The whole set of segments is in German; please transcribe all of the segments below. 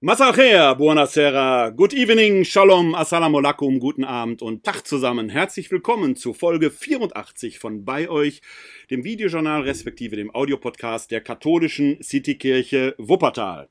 Masachea, buonasera, good evening, shalom, assalamu alaikum, guten Abend und Tag zusammen. Herzlich willkommen zu Folge 84 von bei euch, dem Videojournal respektive dem Audiopodcast der katholischen Citykirche Wuppertal.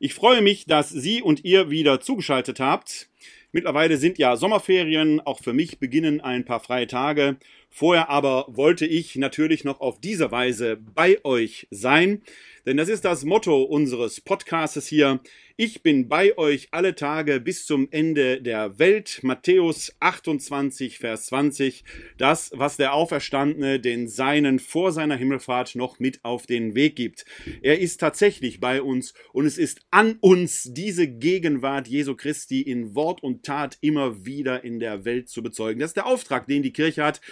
Ich freue mich, dass Sie und ihr wieder zugeschaltet habt. Mittlerweile sind ja Sommerferien, auch für mich beginnen ein paar freie Tage. Vorher aber wollte ich natürlich noch auf diese Weise bei euch sein, denn das ist das Motto unseres Podcastes hier. Ich bin bei euch alle Tage bis zum Ende der Welt. Matthäus 28, Vers 20. Das, was der Auferstandene den Seinen vor seiner Himmelfahrt noch mit auf den Weg gibt. Er ist tatsächlich bei uns und es ist an uns, diese Gegenwart Jesu Christi in Wort und Tat immer wieder in der Welt zu bezeugen. Das ist der Auftrag, den die Kirche hat.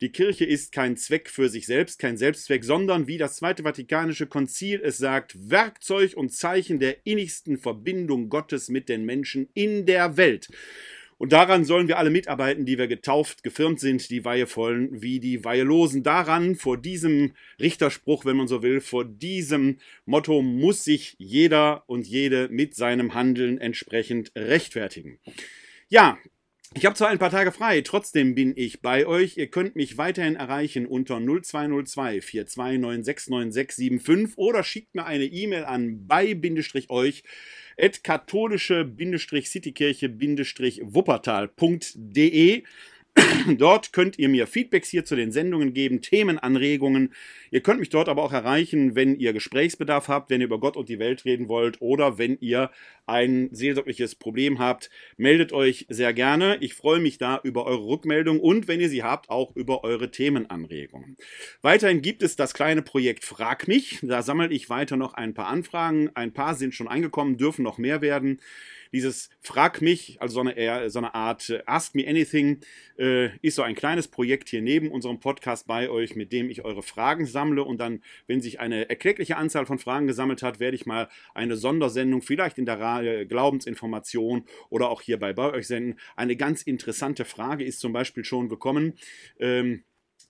Die Kirche ist kein Zweck für sich selbst, kein Selbstzweck, sondern wie das Zweite Vatikanische Konzil es sagt, Werkzeug und Zeichen der innigsten Verbindung Verbindung Gottes mit den Menschen in der Welt. Und daran sollen wir alle mitarbeiten, die wir getauft, gefirmt sind, die Weihevollen wie die Weihelosen. Daran, vor diesem Richterspruch, wenn man so will, vor diesem Motto muss sich jeder und jede mit seinem Handeln entsprechend rechtfertigen. Ja, ich habe zwar ein paar Tage frei, trotzdem bin ich bei euch. Ihr könnt mich weiterhin erreichen unter 0202 42969675 oder schickt mir eine E-Mail an bei-euch at katholische-citykirche-wuppertal.de. Dort könnt ihr mir Feedbacks hier zu den Sendungen geben, Themenanregungen. Ihr könnt mich dort aber auch erreichen, wenn ihr Gesprächsbedarf habt, wenn ihr über Gott und die Welt reden wollt oder wenn ihr ein seelsorgliches Problem habt. Meldet euch sehr gerne. Ich freue mich da über eure Rückmeldung und wenn ihr sie habt, auch über eure Themenanregungen. Weiterhin gibt es das kleine Projekt Frag mich. Da sammle ich weiter noch ein paar Anfragen. Ein paar sind schon eingekommen, dürfen noch mehr werden dieses Frag mich, also so eine, so eine Art äh, Ask Me Anything, äh, ist so ein kleines Projekt hier neben unserem Podcast bei euch, mit dem ich eure Fragen sammle und dann, wenn sich eine erkleckliche Anzahl von Fragen gesammelt hat, werde ich mal eine Sondersendung, vielleicht in der Reihe Glaubensinformation oder auch hier bei, bei euch senden. Eine ganz interessante Frage ist zum Beispiel schon gekommen. Ähm,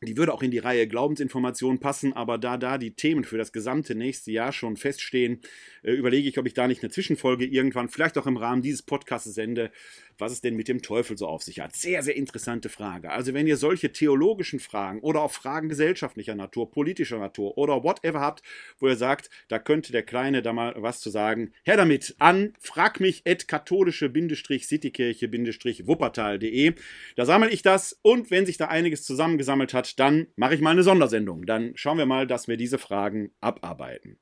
die würde auch in die Reihe Glaubensinformationen passen, aber da da die Themen für das gesamte nächste Jahr schon feststehen, äh, überlege ich, ob ich da nicht eine Zwischenfolge irgendwann, vielleicht auch im Rahmen dieses Podcasts sende, was es denn mit dem Teufel so auf sich hat. Sehr, sehr interessante Frage. Also wenn ihr solche theologischen Fragen oder auch Fragen gesellschaftlicher Natur, politischer Natur oder whatever habt, wo ihr sagt, da könnte der Kleine da mal was zu sagen, her damit an, frag mich at katholische-citykirche-wuppertal.de. Da sammle ich das und wenn sich da einiges zusammengesammelt hat, dann mache ich mal eine Sondersendung. Dann schauen wir mal, dass wir diese Fragen abarbeiten.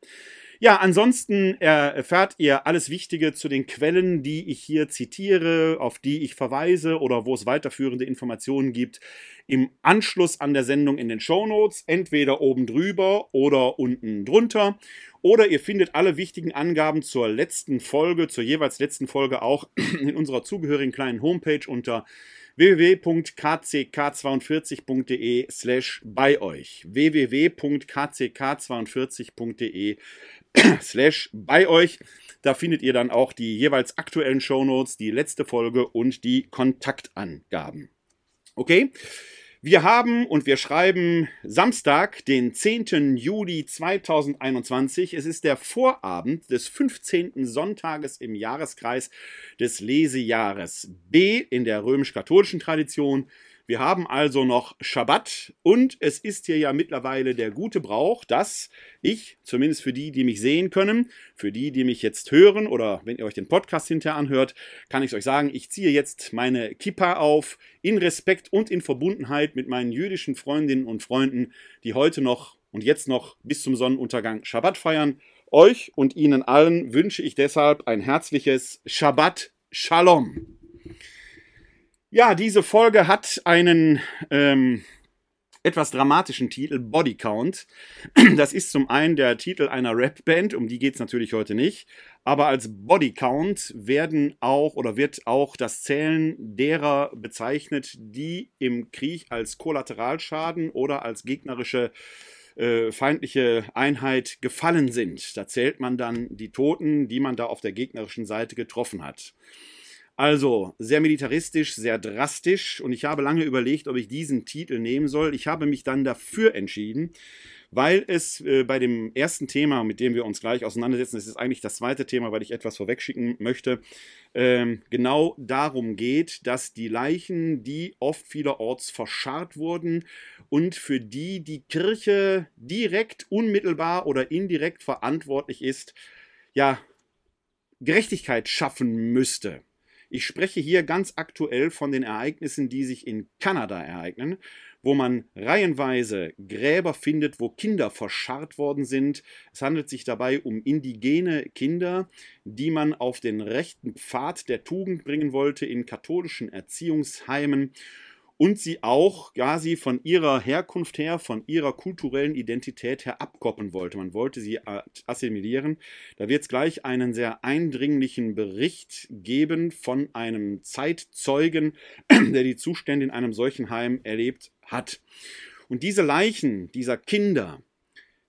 Ja, ansonsten erfährt ihr alles Wichtige zu den Quellen, die ich hier zitiere, auf die ich verweise oder wo es weiterführende Informationen gibt, im Anschluss an der Sendung in den Show Notes, entweder oben drüber oder unten drunter. Oder ihr findet alle wichtigen Angaben zur letzten Folge, zur jeweils letzten Folge auch in unserer zugehörigen kleinen Homepage unter www.kck42.de slash bei euch. www.kck42.de slash bei euch. Da findet ihr dann auch die jeweils aktuellen Shownotes, die letzte Folge und die Kontaktangaben. Okay? Wir haben und wir schreiben Samstag, den 10. Juli 2021. Es ist der Vorabend des 15. Sonntages im Jahreskreis des Lesejahres B in der römisch-katholischen Tradition. Wir haben also noch Schabbat und es ist hier ja mittlerweile der gute Brauch, dass ich, zumindest für die, die mich sehen können, für die, die mich jetzt hören oder wenn ihr euch den Podcast hinterher anhört, kann ich euch sagen, ich ziehe jetzt meine Kippa auf in Respekt und in Verbundenheit mit meinen jüdischen Freundinnen und Freunden, die heute noch und jetzt noch bis zum Sonnenuntergang Schabbat feiern. Euch und Ihnen allen wünsche ich deshalb ein herzliches Shabbat Shalom. Ja, diese Folge hat einen ähm, etwas dramatischen Titel, Body Count. Das ist zum einen der Titel einer Rap-Band, um die geht es natürlich heute nicht. Aber als Body Count werden auch oder wird auch das Zählen derer bezeichnet, die im Krieg als Kollateralschaden oder als gegnerische äh, feindliche Einheit gefallen sind. Da zählt man dann die Toten, die man da auf der gegnerischen Seite getroffen hat. Also sehr militaristisch, sehr drastisch und ich habe lange überlegt, ob ich diesen Titel nehmen soll. Ich habe mich dann dafür entschieden, weil es äh, bei dem ersten Thema, mit dem wir uns gleich auseinandersetzen, das ist eigentlich das zweite Thema, weil ich etwas vorwegschicken möchte, ähm, genau darum geht, dass die Leichen, die oft vielerorts verscharrt wurden und für die die Kirche direkt, unmittelbar oder indirekt verantwortlich ist, ja, Gerechtigkeit schaffen müsste. Ich spreche hier ganz aktuell von den Ereignissen, die sich in Kanada ereignen, wo man reihenweise Gräber findet, wo Kinder verscharrt worden sind. Es handelt sich dabei um indigene Kinder, die man auf den rechten Pfad der Tugend bringen wollte in katholischen Erziehungsheimen und sie auch quasi von ihrer Herkunft her, von ihrer kulturellen Identität her abkoppen wollte. Man wollte sie assimilieren. Da wird es gleich einen sehr eindringlichen Bericht geben von einem Zeitzeugen, der die Zustände in einem solchen Heim erlebt hat. Und diese Leichen dieser Kinder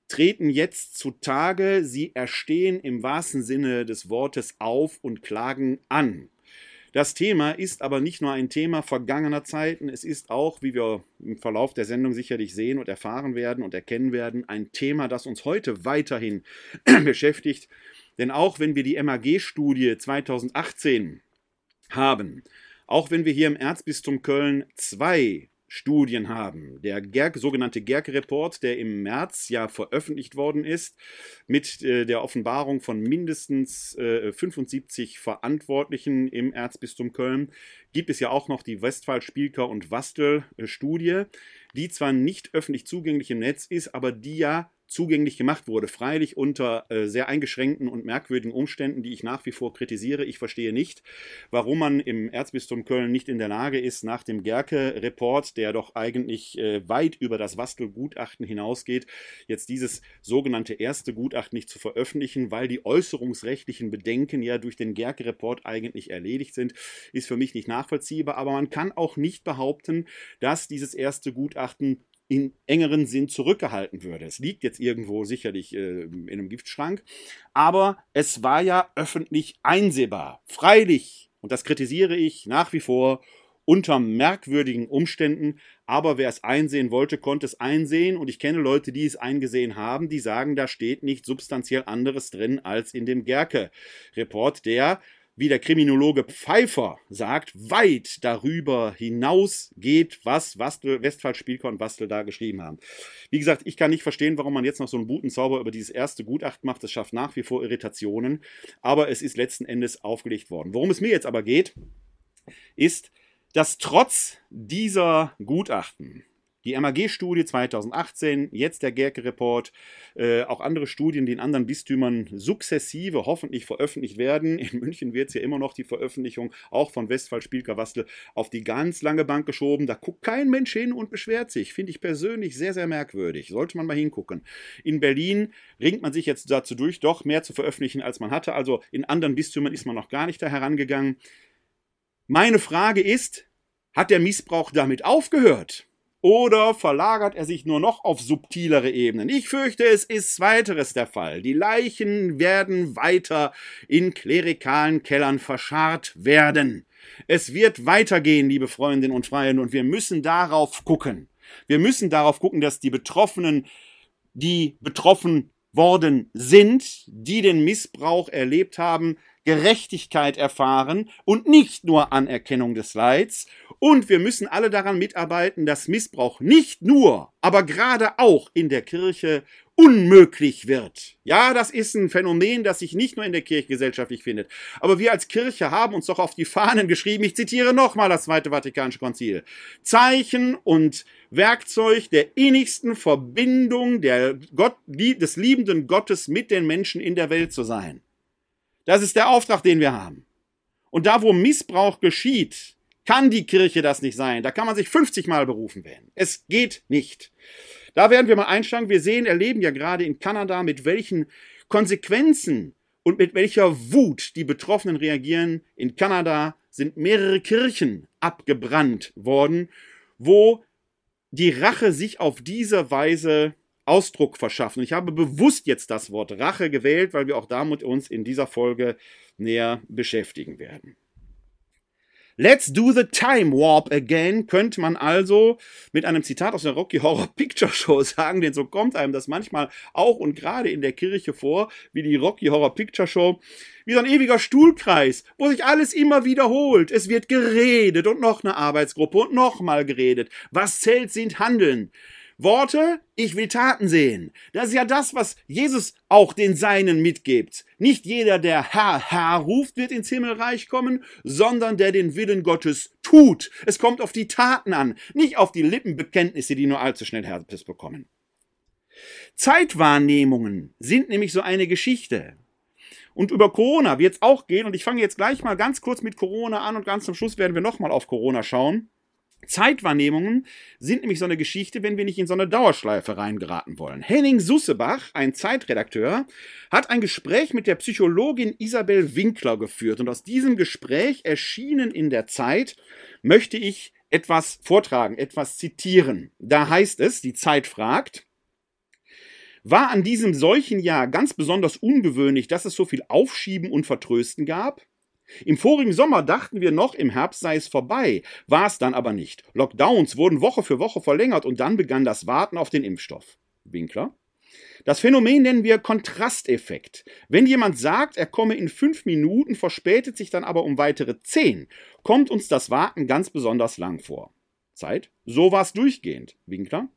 treten jetzt zutage, sie erstehen im wahrsten Sinne des Wortes auf und klagen an. Das Thema ist aber nicht nur ein Thema vergangener Zeiten, es ist auch, wie wir im Verlauf der Sendung sicherlich sehen und erfahren werden und erkennen werden, ein Thema, das uns heute weiterhin beschäftigt. Denn auch wenn wir die MAG-Studie 2018 haben, auch wenn wir hier im Erzbistum Köln zwei Studien haben. Der Gerg, sogenannte Gerke-Report, der im März ja veröffentlicht worden ist, mit äh, der Offenbarung von mindestens äh, 75 Verantwortlichen im Erzbistum Köln, gibt es ja auch noch die Westphal, Spielker und Wastel-Studie, die zwar nicht öffentlich zugänglich im Netz ist, aber die ja zugänglich gemacht wurde. Freilich unter äh, sehr eingeschränkten und merkwürdigen Umständen, die ich nach wie vor kritisiere. Ich verstehe nicht, warum man im Erzbistum Köln nicht in der Lage ist, nach dem Gerke-Report, der doch eigentlich äh, weit über das Wastel-Gutachten hinausgeht, jetzt dieses sogenannte erste Gutachten nicht zu veröffentlichen, weil die äußerungsrechtlichen Bedenken ja durch den Gerke-Report eigentlich erledigt sind, ist für mich nicht nachvollziehbar. Aber man kann auch nicht behaupten, dass dieses erste Gutachten in engeren Sinn zurückgehalten würde. Es liegt jetzt irgendwo sicherlich äh, in einem Giftschrank, aber es war ja öffentlich einsehbar. Freilich, und das kritisiere ich nach wie vor, unter merkwürdigen Umständen, aber wer es einsehen wollte, konnte es einsehen und ich kenne Leute, die es eingesehen haben, die sagen, da steht nicht substanziell anderes drin als in dem Gerke-Report, der wie der Kriminologe Pfeiffer sagt, weit darüber hinausgeht, was Wastel, Westphal, Spielker und Wastel da geschrieben haben. Wie gesagt, ich kann nicht verstehen, warum man jetzt noch so einen Butenzauber über dieses erste Gutachten macht. Das schafft nach wie vor Irritationen, aber es ist letzten Endes aufgelegt worden. Worum es mir jetzt aber geht, ist, dass trotz dieser Gutachten die MAG-Studie 2018, jetzt der Gerke-Report, äh, auch andere Studien, die in anderen Bistümern sukzessive hoffentlich veröffentlicht werden. In München wird es ja immer noch die Veröffentlichung auch von Westphal Spielker-Wastel auf die ganz lange Bank geschoben. Da guckt kein Mensch hin und beschwert sich. Finde ich persönlich sehr, sehr merkwürdig. Sollte man mal hingucken. In Berlin ringt man sich jetzt dazu durch, doch mehr zu veröffentlichen, als man hatte. Also in anderen Bistümern ist man noch gar nicht da herangegangen. Meine Frage ist, hat der Missbrauch damit aufgehört? Oder verlagert er sich nur noch auf subtilere Ebenen? Ich fürchte, es ist zweiteres der Fall. Die Leichen werden weiter in klerikalen Kellern verscharrt werden. Es wird weitergehen, liebe Freundinnen und Freunde, und wir müssen darauf gucken. Wir müssen darauf gucken, dass die Betroffenen, die betroffen worden sind, die den Missbrauch erlebt haben, Gerechtigkeit erfahren und nicht nur Anerkennung des Leids. Und wir müssen alle daran mitarbeiten, dass Missbrauch nicht nur, aber gerade auch in der Kirche unmöglich wird. Ja, das ist ein Phänomen, das sich nicht nur in der Kirche gesellschaftlich findet. Aber wir als Kirche haben uns doch auf die Fahnen geschrieben, ich zitiere nochmal das Zweite Vatikanische Konzil, Zeichen und Werkzeug der innigsten Verbindung der Gott, des liebenden Gottes mit den Menschen in der Welt zu sein. Das ist der Auftrag, den wir haben. Und da, wo Missbrauch geschieht, kann die Kirche das nicht sein. Da kann man sich 50 Mal berufen werden. Es geht nicht. Da werden wir mal einsteigen. Wir sehen, erleben ja gerade in Kanada, mit welchen Konsequenzen und mit welcher Wut die Betroffenen reagieren. In Kanada sind mehrere Kirchen abgebrannt worden, wo die Rache sich auf diese Weise Ausdruck verschaffen. Ich habe bewusst jetzt das Wort Rache gewählt, weil wir auch damit uns in dieser Folge näher beschäftigen werden. Let's do the time warp again, könnte man also mit einem Zitat aus der Rocky Horror Picture Show sagen, denn so kommt einem das manchmal auch und gerade in der Kirche vor, wie die Rocky Horror Picture Show, wie so ein ewiger Stuhlkreis, wo sich alles immer wiederholt. Es wird geredet und noch eine Arbeitsgruppe und nochmal geredet. Was zählt, sind Handeln. Worte, ich will Taten sehen. Das ist ja das, was Jesus auch den Seinen mitgibt. Nicht jeder, der Herr, Herr ruft, wird ins Himmelreich kommen, sondern der den Willen Gottes tut. Es kommt auf die Taten an, nicht auf die Lippenbekenntnisse, die nur allzu schnell Herpes bekommen. Zeitwahrnehmungen sind nämlich so eine Geschichte. Und über Corona wird es auch gehen, und ich fange jetzt gleich mal ganz kurz mit Corona an und ganz zum Schluss werden wir nochmal auf Corona schauen. Zeitwahrnehmungen sind nämlich so eine Geschichte, wenn wir nicht in so eine Dauerschleife reingeraten wollen. Henning Sussebach, ein Zeitredakteur, hat ein Gespräch mit der Psychologin Isabel Winkler geführt. Und aus diesem Gespräch erschienen in der Zeit möchte ich etwas vortragen, etwas zitieren. Da heißt es, die Zeit fragt, war an diesem solchen Jahr ganz besonders ungewöhnlich, dass es so viel Aufschieben und Vertrösten gab? Im vorigen Sommer dachten wir noch, im Herbst sei es vorbei, war es dann aber nicht. Lockdowns wurden Woche für Woche verlängert und dann begann das Warten auf den Impfstoff. Winkler. Das Phänomen nennen wir Kontrasteffekt. Wenn jemand sagt, er komme in fünf Minuten, verspätet sich dann aber um weitere zehn, kommt uns das Warten ganz besonders lang vor. Zeit? So war es durchgehend. Winkler.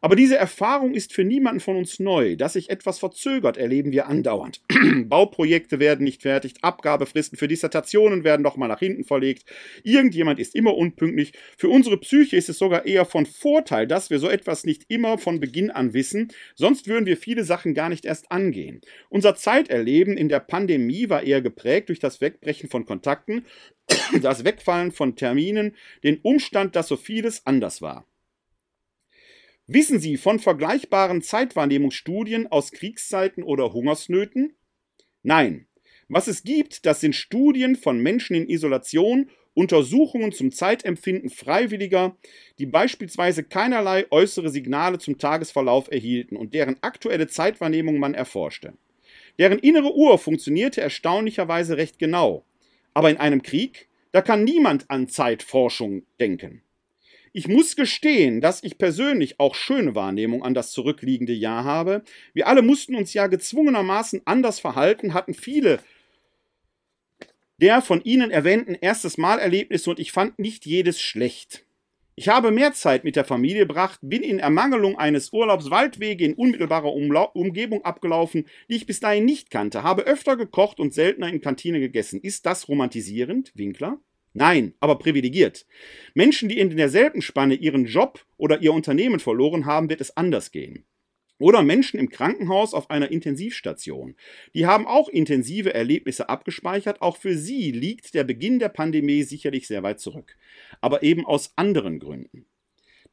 Aber diese Erfahrung ist für niemanden von uns neu. Dass sich etwas verzögert, erleben wir andauernd. Bauprojekte werden nicht fertig, Abgabefristen für Dissertationen werden nochmal nach hinten verlegt. Irgendjemand ist immer unpünktlich. Für unsere Psyche ist es sogar eher von Vorteil, dass wir so etwas nicht immer von Beginn an wissen. Sonst würden wir viele Sachen gar nicht erst angehen. Unser Zeiterleben in der Pandemie war eher geprägt durch das Wegbrechen von Kontakten, das Wegfallen von Terminen, den Umstand, dass so vieles anders war. Wissen Sie von vergleichbaren Zeitwahrnehmungsstudien aus Kriegszeiten oder Hungersnöten? Nein. Was es gibt, das sind Studien von Menschen in Isolation, Untersuchungen zum Zeitempfinden Freiwilliger, die beispielsweise keinerlei äußere Signale zum Tagesverlauf erhielten und deren aktuelle Zeitwahrnehmung man erforschte. Deren innere Uhr funktionierte erstaunlicherweise recht genau. Aber in einem Krieg, da kann niemand an Zeitforschung denken. Ich muss gestehen, dass ich persönlich auch schöne Wahrnehmung an das zurückliegende Jahr habe. Wir alle mussten uns ja gezwungenermaßen anders verhalten, hatten viele der von Ihnen erwähnten erstes Malerlebnisse und ich fand nicht jedes schlecht. Ich habe mehr Zeit mit der Familie gebracht, bin in Ermangelung eines Urlaubs Waldwege in unmittelbarer Umla Umgebung abgelaufen, die ich bis dahin nicht kannte, habe öfter gekocht und seltener in Kantine gegessen. Ist das romantisierend, Winkler? Nein, aber privilegiert. Menschen, die in derselben Spanne ihren Job oder ihr Unternehmen verloren haben, wird es anders gehen. Oder Menschen im Krankenhaus auf einer Intensivstation. Die haben auch intensive Erlebnisse abgespeichert. Auch für sie liegt der Beginn der Pandemie sicherlich sehr weit zurück. Aber eben aus anderen Gründen.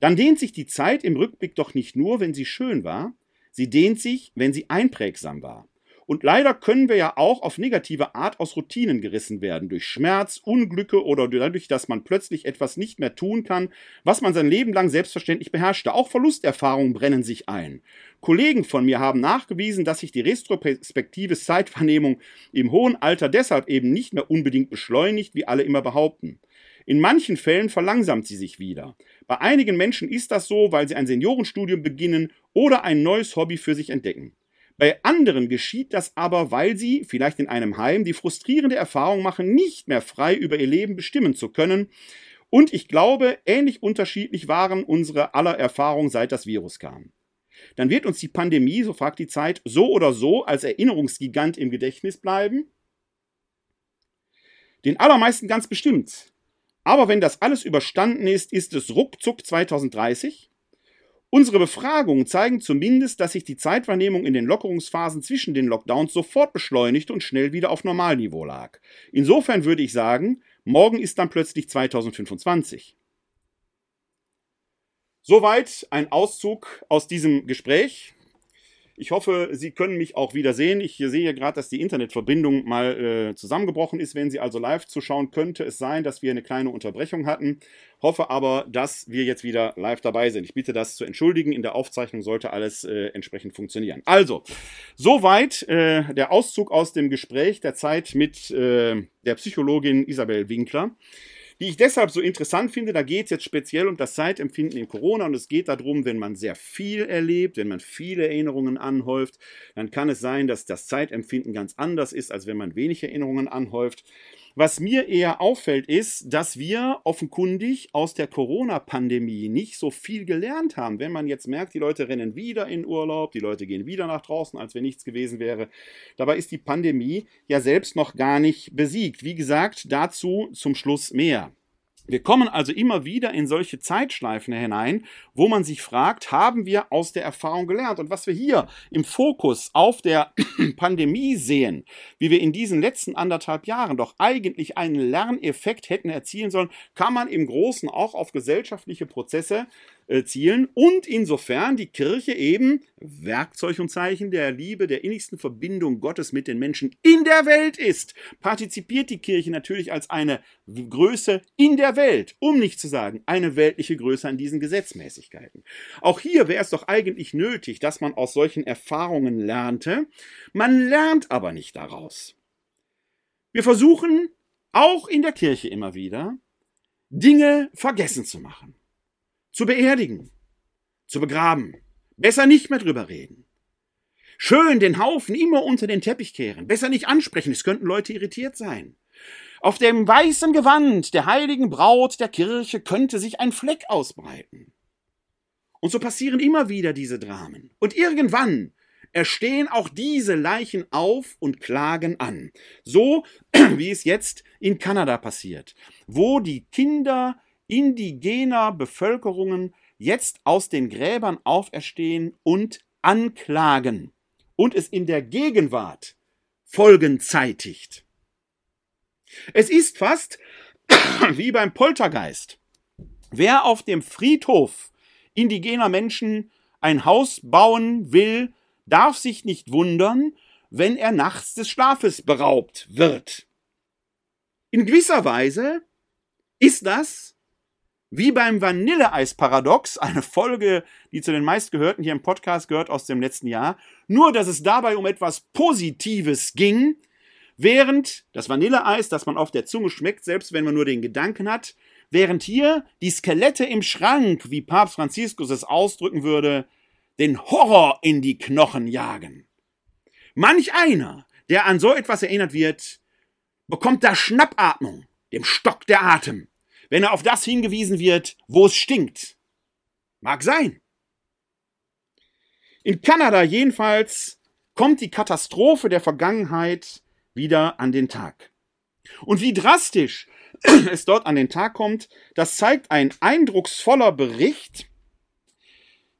Dann dehnt sich die Zeit im Rückblick doch nicht nur, wenn sie schön war, sie dehnt sich, wenn sie einprägsam war. Und leider können wir ja auch auf negative Art aus Routinen gerissen werden, durch Schmerz, Unglücke oder dadurch, dass man plötzlich etwas nicht mehr tun kann, was man sein Leben lang selbstverständlich beherrschte. Auch Verlusterfahrungen brennen sich ein. Kollegen von mir haben nachgewiesen, dass sich die retrospektive Zeitwahrnehmung im hohen Alter deshalb eben nicht mehr unbedingt beschleunigt, wie alle immer behaupten. In manchen Fällen verlangsamt sie sich wieder. Bei einigen Menschen ist das so, weil sie ein Seniorenstudium beginnen oder ein neues Hobby für sich entdecken. Bei anderen geschieht das aber, weil sie, vielleicht in einem Heim, die frustrierende Erfahrung machen, nicht mehr frei über ihr Leben bestimmen zu können. Und ich glaube, ähnlich unterschiedlich waren unsere aller Erfahrungen, seit das Virus kam. Dann wird uns die Pandemie, so fragt die Zeit, so oder so als Erinnerungsgigant im Gedächtnis bleiben? Den allermeisten ganz bestimmt. Aber wenn das alles überstanden ist, ist es ruckzuck 2030 Unsere Befragungen zeigen zumindest, dass sich die Zeitwahrnehmung in den Lockerungsphasen zwischen den Lockdowns sofort beschleunigt und schnell wieder auf Normalniveau lag. Insofern würde ich sagen, morgen ist dann plötzlich 2025. Soweit ein Auszug aus diesem Gespräch. Ich hoffe, Sie können mich auch wieder sehen. Ich sehe gerade, dass die Internetverbindung mal äh, zusammengebrochen ist. Wenn Sie also live zuschauen, könnte es sein, dass wir eine kleine Unterbrechung hatten. Hoffe aber, dass wir jetzt wieder live dabei sind. Ich bitte das zu entschuldigen. In der Aufzeichnung sollte alles äh, entsprechend funktionieren. Also, soweit äh, der Auszug aus dem Gespräch der Zeit mit äh, der Psychologin Isabel Winkler. Die ich deshalb so interessant finde. Da geht es jetzt speziell um das Zeitempfinden in Corona und es geht darum, wenn man sehr viel erlebt, wenn man viele Erinnerungen anhäuft, dann kann es sein, dass das Zeitempfinden ganz anders ist, als wenn man wenig Erinnerungen anhäuft. Was mir eher auffällt, ist, dass wir offenkundig aus der Corona-Pandemie nicht so viel gelernt haben. Wenn man jetzt merkt, die Leute rennen wieder in Urlaub, die Leute gehen wieder nach draußen, als wenn nichts gewesen wäre. Dabei ist die Pandemie ja selbst noch gar nicht besiegt. Wie gesagt, dazu zum Schluss mehr. Wir kommen also immer wieder in solche Zeitschleifen hinein, wo man sich fragt, haben wir aus der Erfahrung gelernt? Und was wir hier im Fokus auf der Pandemie sehen, wie wir in diesen letzten anderthalb Jahren doch eigentlich einen Lerneffekt hätten erzielen sollen, kann man im Großen auch auf gesellschaftliche Prozesse äh, zielen und insofern die Kirche eben Werkzeug und Zeichen der Liebe, der innigsten Verbindung Gottes mit den Menschen in der Welt ist, partizipiert die Kirche natürlich als eine Größe in der Welt, um nicht zu sagen eine weltliche Größe an diesen Gesetzmäßigkeiten. Auch hier wäre es doch eigentlich nötig, dass man aus solchen Erfahrungen lernte, man lernt aber nicht daraus. Wir versuchen auch in der Kirche immer wieder, Dinge vergessen zu machen zu beerdigen, zu begraben. Besser nicht mehr drüber reden. Schön den Haufen immer unter den Teppich kehren. Besser nicht ansprechen, es könnten Leute irritiert sein. Auf dem weißen Gewand der heiligen Braut der Kirche könnte sich ein Fleck ausbreiten. Und so passieren immer wieder diese Dramen. Und irgendwann erstehen auch diese Leichen auf und klagen an. So wie es jetzt in Kanada passiert, wo die Kinder indigener Bevölkerungen jetzt aus den Gräbern auferstehen und anklagen und es in der Gegenwart Folgen zeitigt. Es ist fast wie beim Poltergeist. Wer auf dem Friedhof indigener Menschen ein Haus bauen will, darf sich nicht wundern, wenn er nachts des Schlafes beraubt wird. In gewisser Weise ist das wie beim Vanilleeis-Paradox, eine Folge, die zu den meistgehörten hier im Podcast gehört aus dem letzten Jahr, nur dass es dabei um etwas Positives ging, während das Vanilleeis, das man auf der Zunge schmeckt, selbst wenn man nur den Gedanken hat, während hier die Skelette im Schrank, wie Papst Franziskus es ausdrücken würde, den Horror in die Knochen jagen. Manch einer, der an so etwas erinnert wird, bekommt da Schnappatmung, dem Stock der Atem wenn er auf das hingewiesen wird, wo es stinkt. Mag sein. In Kanada jedenfalls kommt die Katastrophe der Vergangenheit wieder an den Tag. Und wie drastisch es dort an den Tag kommt, das zeigt ein eindrucksvoller Bericht,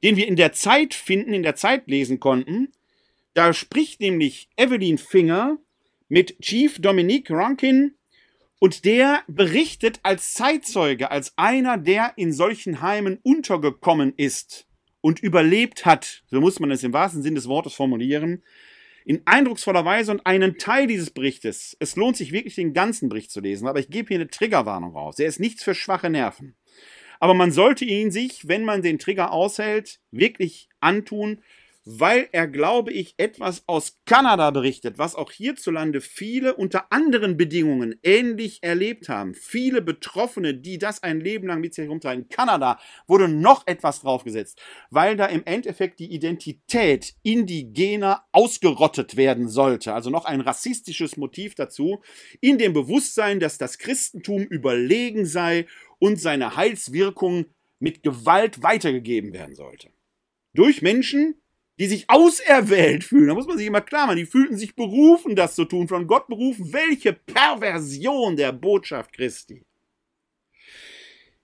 den wir in der Zeit finden, in der Zeit lesen konnten. Da spricht nämlich Evelyn Finger mit Chief Dominique Rankin und der berichtet als Zeitzeuge, als einer, der in solchen Heimen untergekommen ist und überlebt hat, so muss man es im wahrsten Sinn des Wortes formulieren, in eindrucksvoller Weise und einen Teil dieses Berichtes. Es lohnt sich wirklich den ganzen Bericht zu lesen, aber ich gebe hier eine Triggerwarnung raus. Er ist nichts für schwache Nerven. Aber man sollte ihn sich, wenn man den Trigger aushält, wirklich antun, weil er, glaube ich, etwas aus Kanada berichtet, was auch hierzulande viele unter anderen Bedingungen ähnlich erlebt haben. Viele Betroffene, die das ein Leben lang mit sich herumtragen. In Kanada wurde noch etwas draufgesetzt, weil da im Endeffekt die Identität indigener ausgerottet werden sollte. Also noch ein rassistisches Motiv dazu, in dem Bewusstsein, dass das Christentum überlegen sei und seine Heilswirkung mit Gewalt weitergegeben werden sollte. Durch Menschen, die sich auserwählt fühlen. Da muss man sich immer klar machen, die fühlten sich berufen, das zu tun, von Gott berufen. Welche Perversion der Botschaft Christi.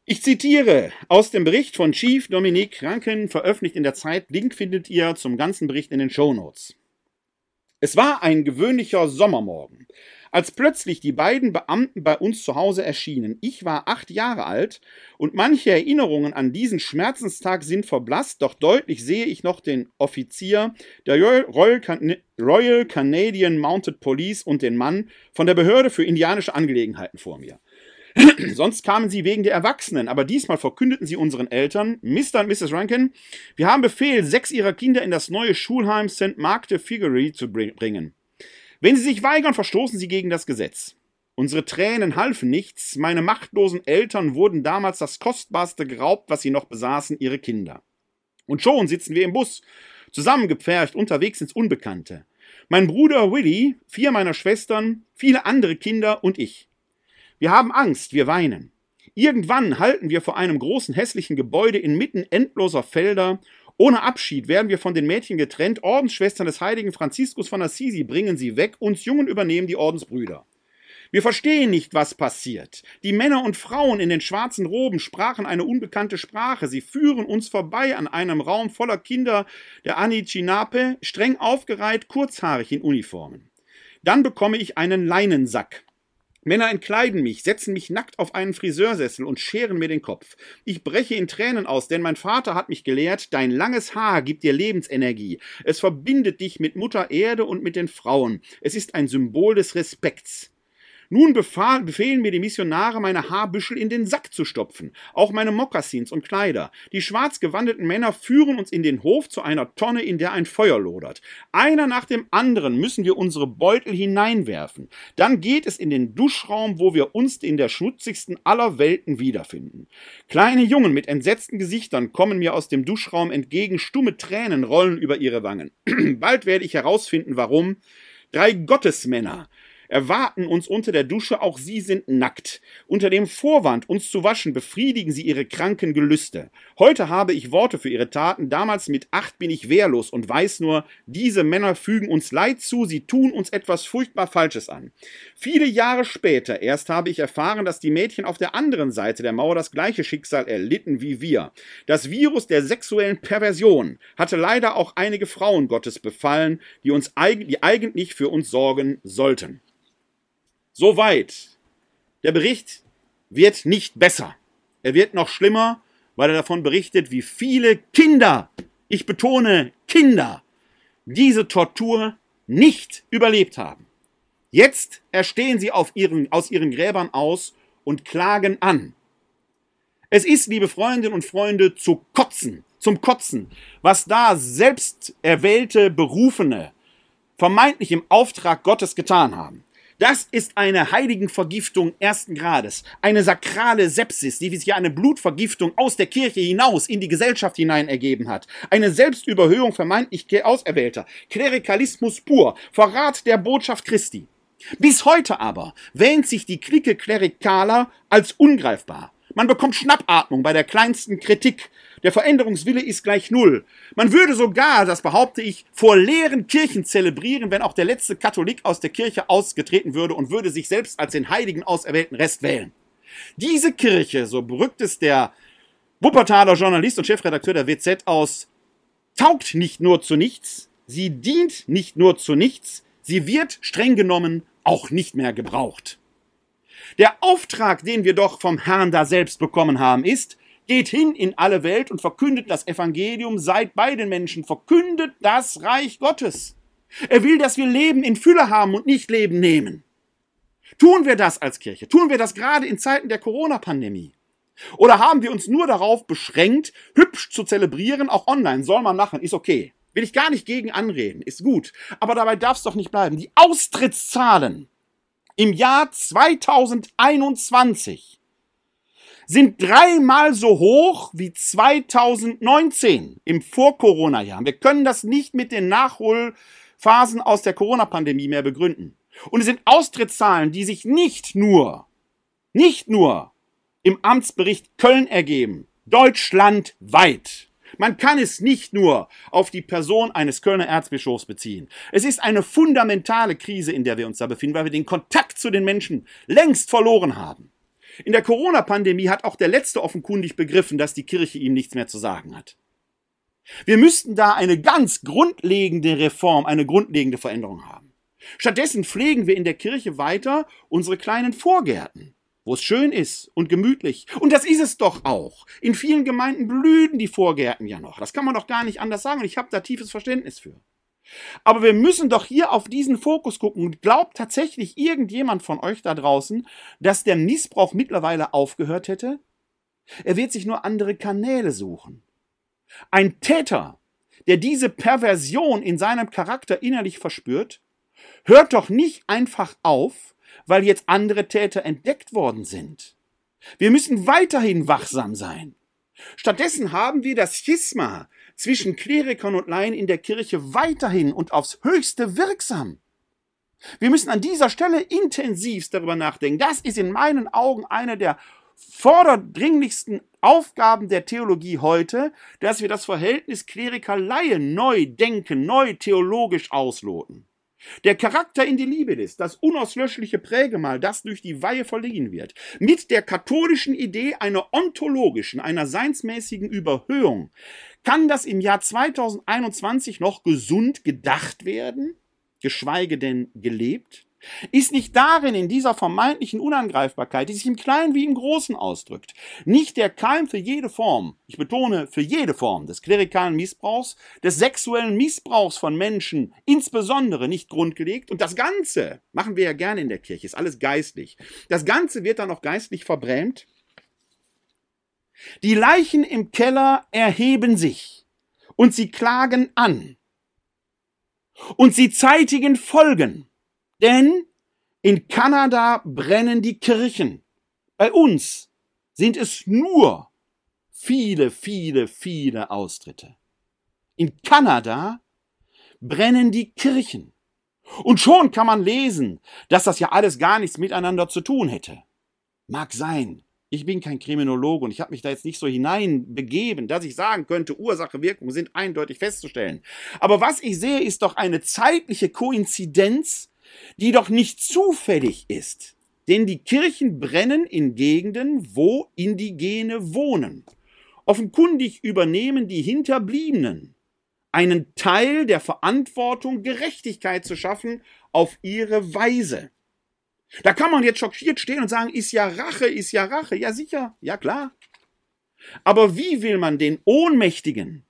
Ich zitiere aus dem Bericht von Chief Dominique Ranken, veröffentlicht in der Zeit. Link findet ihr zum ganzen Bericht in den Show Notes. Es war ein gewöhnlicher Sommermorgen als plötzlich die beiden Beamten bei uns zu Hause erschienen. Ich war acht Jahre alt und manche Erinnerungen an diesen Schmerzenstag sind verblasst, doch deutlich sehe ich noch den Offizier der Royal, Can Royal Canadian Mounted Police und den Mann von der Behörde für indianische Angelegenheiten vor mir. Sonst kamen sie wegen der Erwachsenen, aber diesmal verkündeten sie unseren Eltern, Mr. und Mrs. Rankin, wir haben Befehl, sechs ihrer Kinder in das neue Schulheim St. Mark de Figuery zu bringen. Wenn sie sich weigern, verstoßen sie gegen das Gesetz. Unsere Tränen halfen nichts, meine machtlosen Eltern wurden damals das Kostbarste geraubt, was sie noch besaßen, ihre Kinder. Und schon sitzen wir im Bus, zusammengepfercht, unterwegs ins Unbekannte. Mein Bruder Willy, vier meiner Schwestern, viele andere Kinder und ich. Wir haben Angst, wir weinen. Irgendwann halten wir vor einem großen hässlichen Gebäude inmitten endloser Felder. Ohne Abschied werden wir von den Mädchen getrennt. Ordensschwestern des heiligen Franziskus von Assisi bringen sie weg. Uns Jungen übernehmen die Ordensbrüder. Wir verstehen nicht, was passiert. Die Männer und Frauen in den schwarzen Roben sprachen eine unbekannte Sprache. Sie führen uns vorbei an einem Raum voller Kinder der Anicinape, streng aufgereiht, kurzhaarig in Uniformen. Dann bekomme ich einen Leinensack. Männer entkleiden mich, setzen mich nackt auf einen Friseursessel und scheren mir den Kopf. Ich breche in Tränen aus, denn mein Vater hat mich gelehrt, dein langes Haar gibt dir Lebensenergie. Es verbindet dich mit Mutter Erde und mit den Frauen. Es ist ein Symbol des Respekts. Nun befahl, befehlen mir die Missionare, meine Haarbüschel in den Sack zu stopfen, auch meine Mokassins und Kleider. Die schwarz gewandeten Männer führen uns in den Hof zu einer Tonne, in der ein Feuer lodert. Einer nach dem anderen müssen wir unsere Beutel hineinwerfen. Dann geht es in den Duschraum, wo wir uns in der schmutzigsten aller Welten wiederfinden. Kleine Jungen mit entsetzten Gesichtern kommen mir aus dem Duschraum entgegen, stumme Tränen rollen über ihre Wangen. Bald werde ich herausfinden, warum. Drei Gottesmänner, erwarten uns unter der Dusche, auch sie sind nackt. Unter dem Vorwand, uns zu waschen, befriedigen sie ihre kranken Gelüste. Heute habe ich Worte für ihre Taten, damals mit acht bin ich wehrlos und weiß nur, diese Männer fügen uns Leid zu, sie tun uns etwas furchtbar Falsches an. Viele Jahre später erst habe ich erfahren, dass die Mädchen auf der anderen Seite der Mauer das gleiche Schicksal erlitten wie wir. Das Virus der sexuellen Perversion hatte leider auch einige Frauen Gottes befallen, die uns die eigentlich für uns sorgen sollten. Soweit. Der Bericht wird nicht besser. Er wird noch schlimmer, weil er davon berichtet, wie viele Kinder, ich betone Kinder, diese Tortur nicht überlebt haben. Jetzt erstehen sie ihren, aus ihren Gräbern aus und klagen an. Es ist, liebe Freundinnen und Freunde, zu kotzen, zum Kotzen, was da selbst erwählte Berufene vermeintlich im Auftrag Gottes getan haben. Das ist eine Heiligenvergiftung ersten Grades, eine sakrale Sepsis, die sich ja eine Blutvergiftung aus der Kirche hinaus in die Gesellschaft hinein ergeben hat, eine Selbstüberhöhung vermeintlich Auserwählter, Klerikalismus pur, Verrat der Botschaft Christi. Bis heute aber wähnt sich die Clique Klerikaler als ungreifbar. Man bekommt Schnappatmung bei der kleinsten Kritik. Der Veränderungswille ist gleich null. Man würde sogar, das behaupte ich, vor leeren Kirchen zelebrieren, wenn auch der letzte Katholik aus der Kirche ausgetreten würde und würde sich selbst als den heiligen auserwählten Rest wählen. Diese Kirche, so berückt es der Wuppertaler Journalist und Chefredakteur der WZ aus, taugt nicht nur zu nichts, sie dient nicht nur zu nichts, sie wird streng genommen auch nicht mehr gebraucht. Der Auftrag, den wir doch vom Herrn da selbst bekommen haben, ist, geht hin in alle Welt und verkündet das Evangelium, seid bei den Menschen, verkündet das Reich Gottes. Er will, dass wir Leben in Fülle haben und nicht Leben nehmen. Tun wir das als Kirche? Tun wir das gerade in Zeiten der Corona-Pandemie? Oder haben wir uns nur darauf beschränkt, hübsch zu zelebrieren, auch online, soll man machen, ist okay. Will ich gar nicht gegen anreden, ist gut. Aber dabei darf es doch nicht bleiben. Die Austrittszahlen im Jahr 2021 sind dreimal so hoch wie 2019 im Vor-Corona-Jahr. Wir können das nicht mit den Nachholphasen aus der Corona-Pandemie mehr begründen. Und es sind Austrittszahlen, die sich nicht nur, nicht nur im Amtsbericht Köln ergeben, deutschlandweit. Man kann es nicht nur auf die Person eines Kölner Erzbischofs beziehen. Es ist eine fundamentale Krise, in der wir uns da befinden, weil wir den Kontakt zu den Menschen längst verloren haben. In der Corona-Pandemie hat auch der Letzte offenkundig begriffen, dass die Kirche ihm nichts mehr zu sagen hat. Wir müssten da eine ganz grundlegende Reform, eine grundlegende Veränderung haben. Stattdessen pflegen wir in der Kirche weiter unsere kleinen Vorgärten wo es schön ist und gemütlich. Und das ist es doch auch. In vielen Gemeinden blühen die Vorgärten ja noch. Das kann man doch gar nicht anders sagen und ich habe da tiefes Verständnis für. Aber wir müssen doch hier auf diesen Fokus gucken. Glaubt tatsächlich irgendjemand von euch da draußen, dass der Missbrauch mittlerweile aufgehört hätte? Er wird sich nur andere Kanäle suchen. Ein Täter, der diese Perversion in seinem Charakter innerlich verspürt, hört doch nicht einfach auf, weil jetzt andere Täter entdeckt worden sind. Wir müssen weiterhin wachsam sein. Stattdessen haben wir das Schisma zwischen Klerikern und Laien in der Kirche weiterhin und aufs höchste wirksam. Wir müssen an dieser Stelle intensivst darüber nachdenken. Das ist in meinen Augen eine der vorderdringlichsten Aufgaben der Theologie heute, dass wir das Verhältnis Kleriker-Laie neu denken, neu theologisch ausloten. Der Charakter in die Liebe ist, das unauslöschliche Prägemal, das durch die Weihe verliehen wird, mit der katholischen Idee einer ontologischen, einer seinsmäßigen Überhöhung, kann das im Jahr 2021 noch gesund gedacht werden, geschweige denn gelebt? ist nicht darin, in dieser vermeintlichen Unangreifbarkeit, die sich im Kleinen wie im Großen ausdrückt, nicht der Keim für jede Form, ich betone für jede Form des klerikalen Missbrauchs, des sexuellen Missbrauchs von Menschen insbesondere nicht grundgelegt und das Ganze machen wir ja gerne in der Kirche, ist alles geistlich. Das Ganze wird dann auch geistlich verbrämt. Die Leichen im Keller erheben sich und sie klagen an und sie zeitigen Folgen denn in Kanada brennen die Kirchen. Bei uns sind es nur viele, viele, viele Austritte. In Kanada brennen die Kirchen. Und schon kann man lesen, dass das ja alles gar nichts miteinander zu tun hätte. Mag sein. Ich bin kein Kriminologe und ich habe mich da jetzt nicht so hineinbegeben, dass ich sagen könnte, Ursache, Wirkung sind eindeutig festzustellen. Aber was ich sehe, ist doch eine zeitliche Koinzidenz die doch nicht zufällig ist. Denn die Kirchen brennen in Gegenden, wo Indigene wohnen. Offenkundig übernehmen die Hinterbliebenen einen Teil der Verantwortung, Gerechtigkeit zu schaffen, auf ihre Weise. Da kann man jetzt schockiert stehen und sagen, ist ja Rache, ist ja Rache. Ja sicher, ja klar. Aber wie will man den Ohnmächtigen,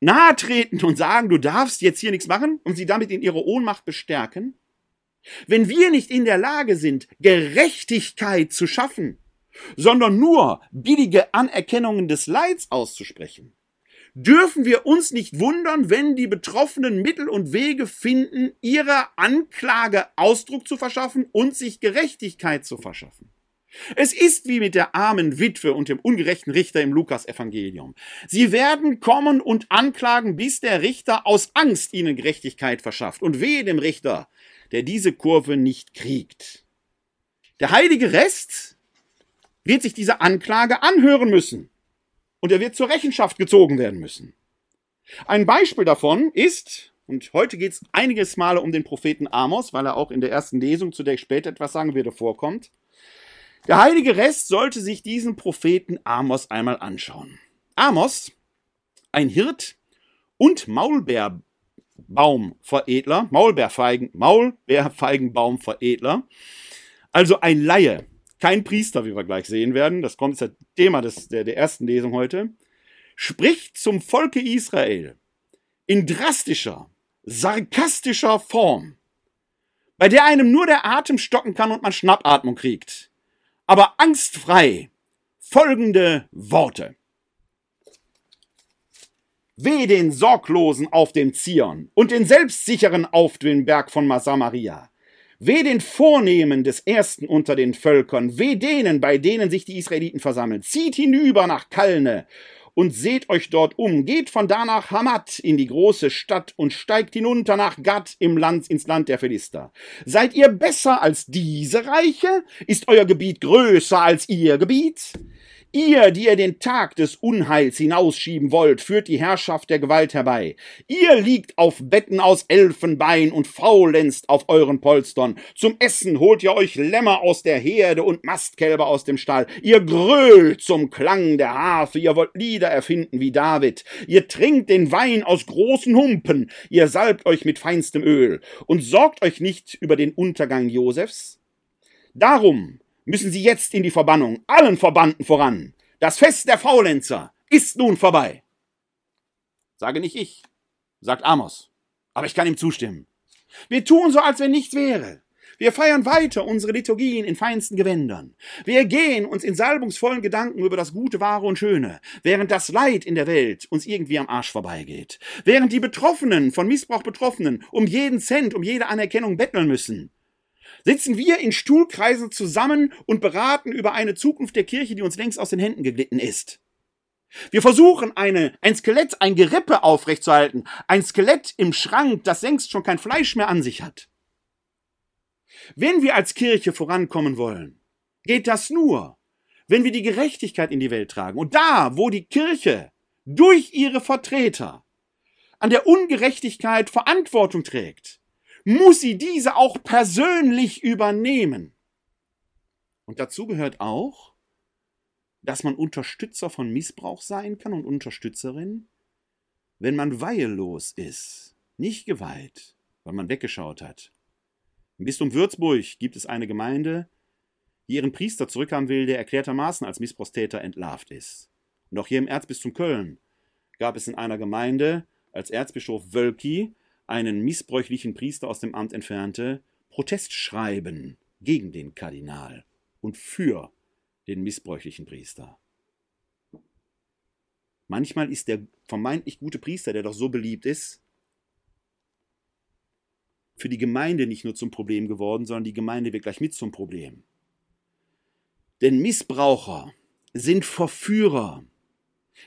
nahe treten und sagen, du darfst jetzt hier nichts machen und sie damit in ihrer Ohnmacht bestärken? Wenn wir nicht in der Lage sind, Gerechtigkeit zu schaffen, sondern nur billige Anerkennungen des Leids auszusprechen, dürfen wir uns nicht wundern, wenn die Betroffenen Mittel und Wege finden, ihrer Anklage Ausdruck zu verschaffen und sich Gerechtigkeit zu verschaffen. Es ist wie mit der armen Witwe und dem ungerechten Richter im Lukasevangelium. Sie werden kommen und anklagen, bis der Richter aus Angst ihnen Gerechtigkeit verschafft. Und wehe dem Richter, der diese Kurve nicht kriegt. Der heilige Rest wird sich diese Anklage anhören müssen. Und er wird zur Rechenschaft gezogen werden müssen. Ein Beispiel davon ist, und heute geht es einiges Male um den Propheten Amos, weil er auch in der ersten Lesung, zu der ich später etwas sagen werde, vorkommt. Der heilige Rest sollte sich diesen Propheten Amos einmal anschauen. Amos, ein Hirt und Maulbeerbaumveredler, Maulbeerfeigen, Maulbeerfeigenbaumveredler, also ein Laie, kein Priester, wie wir gleich sehen werden, das kommt das Thema des, der, der ersten Lesung heute, spricht zum Volke Israel in drastischer, sarkastischer Form, bei der einem nur der Atem stocken kann und man Schnappatmung kriegt aber angstfrei folgende Worte. Weh den Sorglosen auf dem Zion und den Selbstsicheren auf dem Berg von Masamaria. Weh den Vornehmen des Ersten unter den Völkern, weh denen, bei denen sich die Israeliten versammeln. Zieht hinüber nach Kalne und seht euch dort um. Geht von da nach Hamat in die große Stadt und steigt hinunter nach Gad im Land, ins Land der Philister. Seid ihr besser als diese Reiche? Ist euer Gebiet größer als ihr Gebiet? Ihr, die ihr den Tag des Unheils hinausschieben wollt, führt die Herrschaft der Gewalt herbei. Ihr liegt auf Betten aus Elfenbein und faulenzt auf euren Polstern. Zum Essen holt ihr euch Lämmer aus der Herde und Mastkälber aus dem Stall. Ihr grölt zum Klang der Harfe, ihr wollt Lieder erfinden wie David. Ihr trinkt den Wein aus großen Humpen, ihr salbt euch mit feinstem Öl und sorgt euch nicht über den Untergang Josefs. Darum müssen sie jetzt in die Verbannung, allen Verbannten voran. Das Fest der Faulenzer ist nun vorbei. Sage nicht ich, sagt Amos, aber ich kann ihm zustimmen. Wir tun so, als wenn nichts wäre. Wir feiern weiter unsere Liturgien in feinsten Gewändern. Wir gehen uns in salbungsvollen Gedanken über das Gute, Wahre und Schöne, während das Leid in der Welt uns irgendwie am Arsch vorbeigeht. Während die Betroffenen, von Missbrauch Betroffenen, um jeden Cent, um jede Anerkennung betteln müssen sitzen wir in Stuhlkreisen zusammen und beraten über eine Zukunft der Kirche, die uns längst aus den Händen geglitten ist. Wir versuchen eine, ein Skelett, ein Gerippe aufrechtzuerhalten, ein Skelett im Schrank, das längst schon kein Fleisch mehr an sich hat. Wenn wir als Kirche vorankommen wollen, geht das nur, wenn wir die Gerechtigkeit in die Welt tragen. Und da, wo die Kirche durch ihre Vertreter an der Ungerechtigkeit Verantwortung trägt, muss sie diese auch persönlich übernehmen. Und dazu gehört auch, dass man Unterstützer von Missbrauch sein kann und Unterstützerin, wenn man weihelos ist, nicht geweiht, weil man weggeschaut hat. Im Bistum Würzburg gibt es eine Gemeinde, die ihren Priester zurückhaben will, der erklärtermaßen als Missbrauchstäter entlarvt ist. Und auch hier im Erzbistum Köln gab es in einer Gemeinde, als Erzbischof Wölki einen missbräuchlichen Priester aus dem Amt entfernte, Protestschreiben gegen den Kardinal und für den missbräuchlichen Priester. Manchmal ist der vermeintlich gute Priester, der doch so beliebt ist, für die Gemeinde nicht nur zum Problem geworden, sondern die Gemeinde wird gleich mit zum Problem. Denn Missbraucher sind Verführer.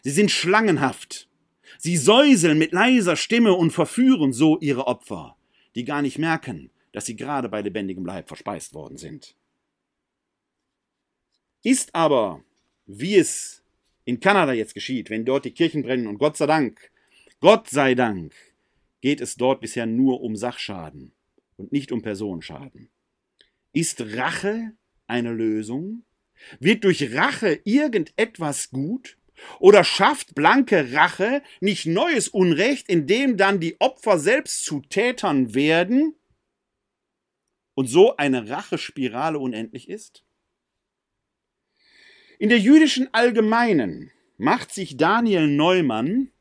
Sie sind schlangenhaft. Sie säuseln mit leiser Stimme und verführen so ihre Opfer, die gar nicht merken, dass sie gerade bei lebendigem Leib verspeist worden sind. Ist aber, wie es in Kanada jetzt geschieht, wenn dort die Kirchen brennen und Gott sei Dank, Gott sei Dank, geht es dort bisher nur um Sachschaden und nicht um Personenschaden. Ist Rache eine Lösung? Wird durch Rache irgendetwas gut? Oder schafft blanke Rache nicht neues Unrecht, indem dann die Opfer selbst zu Tätern werden und so eine Rachespirale unendlich ist? In der jüdischen Allgemeinen macht sich Daniel Neumann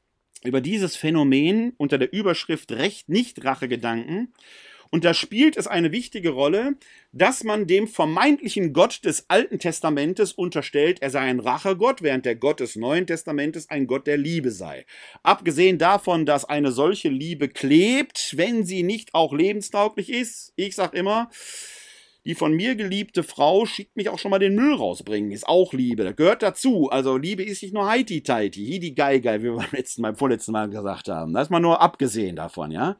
über dieses Phänomen unter der Überschrift Recht nicht Rache Gedanken und da spielt es eine wichtige Rolle, dass man dem vermeintlichen Gott des Alten Testamentes unterstellt, er sei ein Rachegott, während der Gott des Neuen Testamentes ein Gott der Liebe sei. Abgesehen davon, dass eine solche Liebe klebt, wenn sie nicht auch lebenstauglich ist. Ich sag immer, die von mir geliebte Frau schickt mich auch schon mal den Müll rausbringen. Ist auch Liebe. Das gehört dazu. Also Liebe ist nicht nur heiti-teiti, hidi geil, wie wir beim letzten Mal, vorletzten Mal gesagt haben. Das ist mal nur abgesehen davon, ja.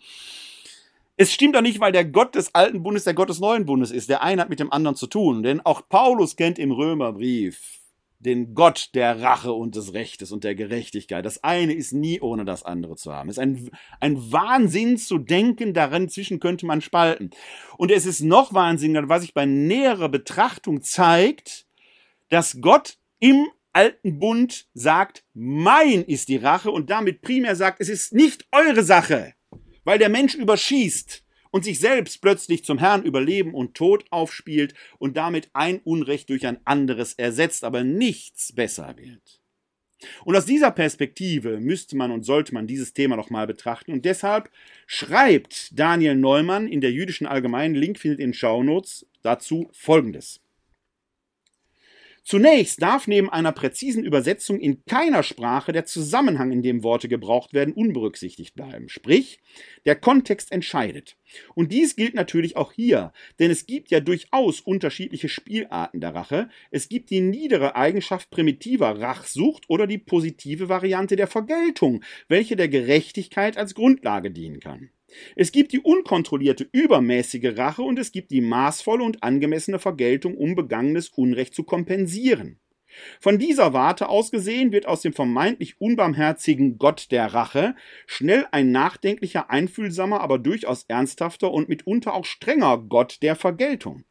Es stimmt doch nicht, weil der Gott des alten Bundes der Gott des neuen Bundes ist. Der eine hat mit dem anderen zu tun. Denn auch Paulus kennt im Römerbrief den Gott der Rache und des Rechtes und der Gerechtigkeit. Das eine ist nie ohne das andere zu haben. Es ist ein, ein Wahnsinn zu denken, darin zwischen könnte man spalten. Und es ist noch wahnsinniger, was sich bei näherer Betrachtung zeigt, dass Gott im alten Bund sagt, mein ist die Rache und damit primär sagt, es ist nicht eure Sache weil der Mensch überschießt und sich selbst plötzlich zum Herrn über Leben und Tod aufspielt und damit ein Unrecht durch ein anderes ersetzt, aber nichts besser wird. Und aus dieser Perspektive müsste man und sollte man dieses Thema noch mal betrachten. Und deshalb schreibt Daniel Neumann in der jüdischen Allgemeinen, Link findet in Shownotes, dazu Folgendes. Zunächst darf neben einer präzisen Übersetzung in keiner Sprache der Zusammenhang, in dem Worte gebraucht werden, unberücksichtigt bleiben. Sprich, der Kontext entscheidet. Und dies gilt natürlich auch hier, denn es gibt ja durchaus unterschiedliche Spielarten der Rache. Es gibt die niedere Eigenschaft primitiver Rachsucht oder die positive Variante der Vergeltung, welche der Gerechtigkeit als Grundlage dienen kann. Es gibt die unkontrollierte übermäßige Rache und es gibt die maßvolle und angemessene Vergeltung, um begangenes Unrecht zu kompensieren. Von dieser Warte aus gesehen wird aus dem vermeintlich unbarmherzigen Gott der Rache schnell ein nachdenklicher, einfühlsamer, aber durchaus ernsthafter und mitunter auch strenger Gott der Vergeltung.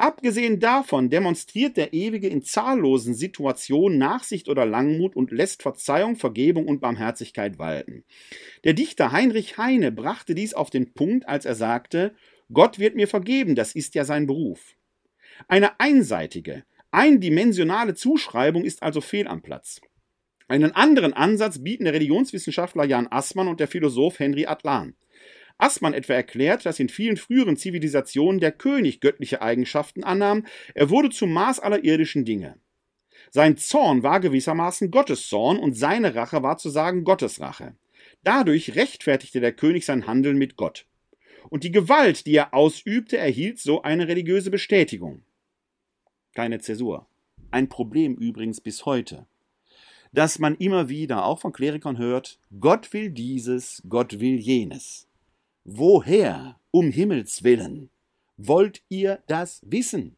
Abgesehen davon demonstriert der Ewige in zahllosen Situationen Nachsicht oder Langmut und lässt Verzeihung, Vergebung und Barmherzigkeit walten. Der Dichter Heinrich Heine brachte dies auf den Punkt, als er sagte, Gott wird mir vergeben, das ist ja sein Beruf. Eine einseitige, eindimensionale Zuschreibung ist also fehl am Platz. Einen anderen Ansatz bieten der Religionswissenschaftler Jan Assmann und der Philosoph Henry Atlan. Assmann etwa erklärt, dass in vielen früheren Zivilisationen der König göttliche Eigenschaften annahm, er wurde zum Maß aller irdischen Dinge. Sein Zorn war gewissermaßen Gottes Zorn und seine Rache war zu sagen Gottes Rache. Dadurch rechtfertigte der König sein Handeln mit Gott. Und die Gewalt, die er ausübte, erhielt so eine religiöse Bestätigung. Keine Zäsur. Ein Problem übrigens bis heute. Dass man immer wieder, auch von Klerikern hört, Gott will dieses, Gott will jenes. Woher, um Himmels willen, wollt ihr das wissen?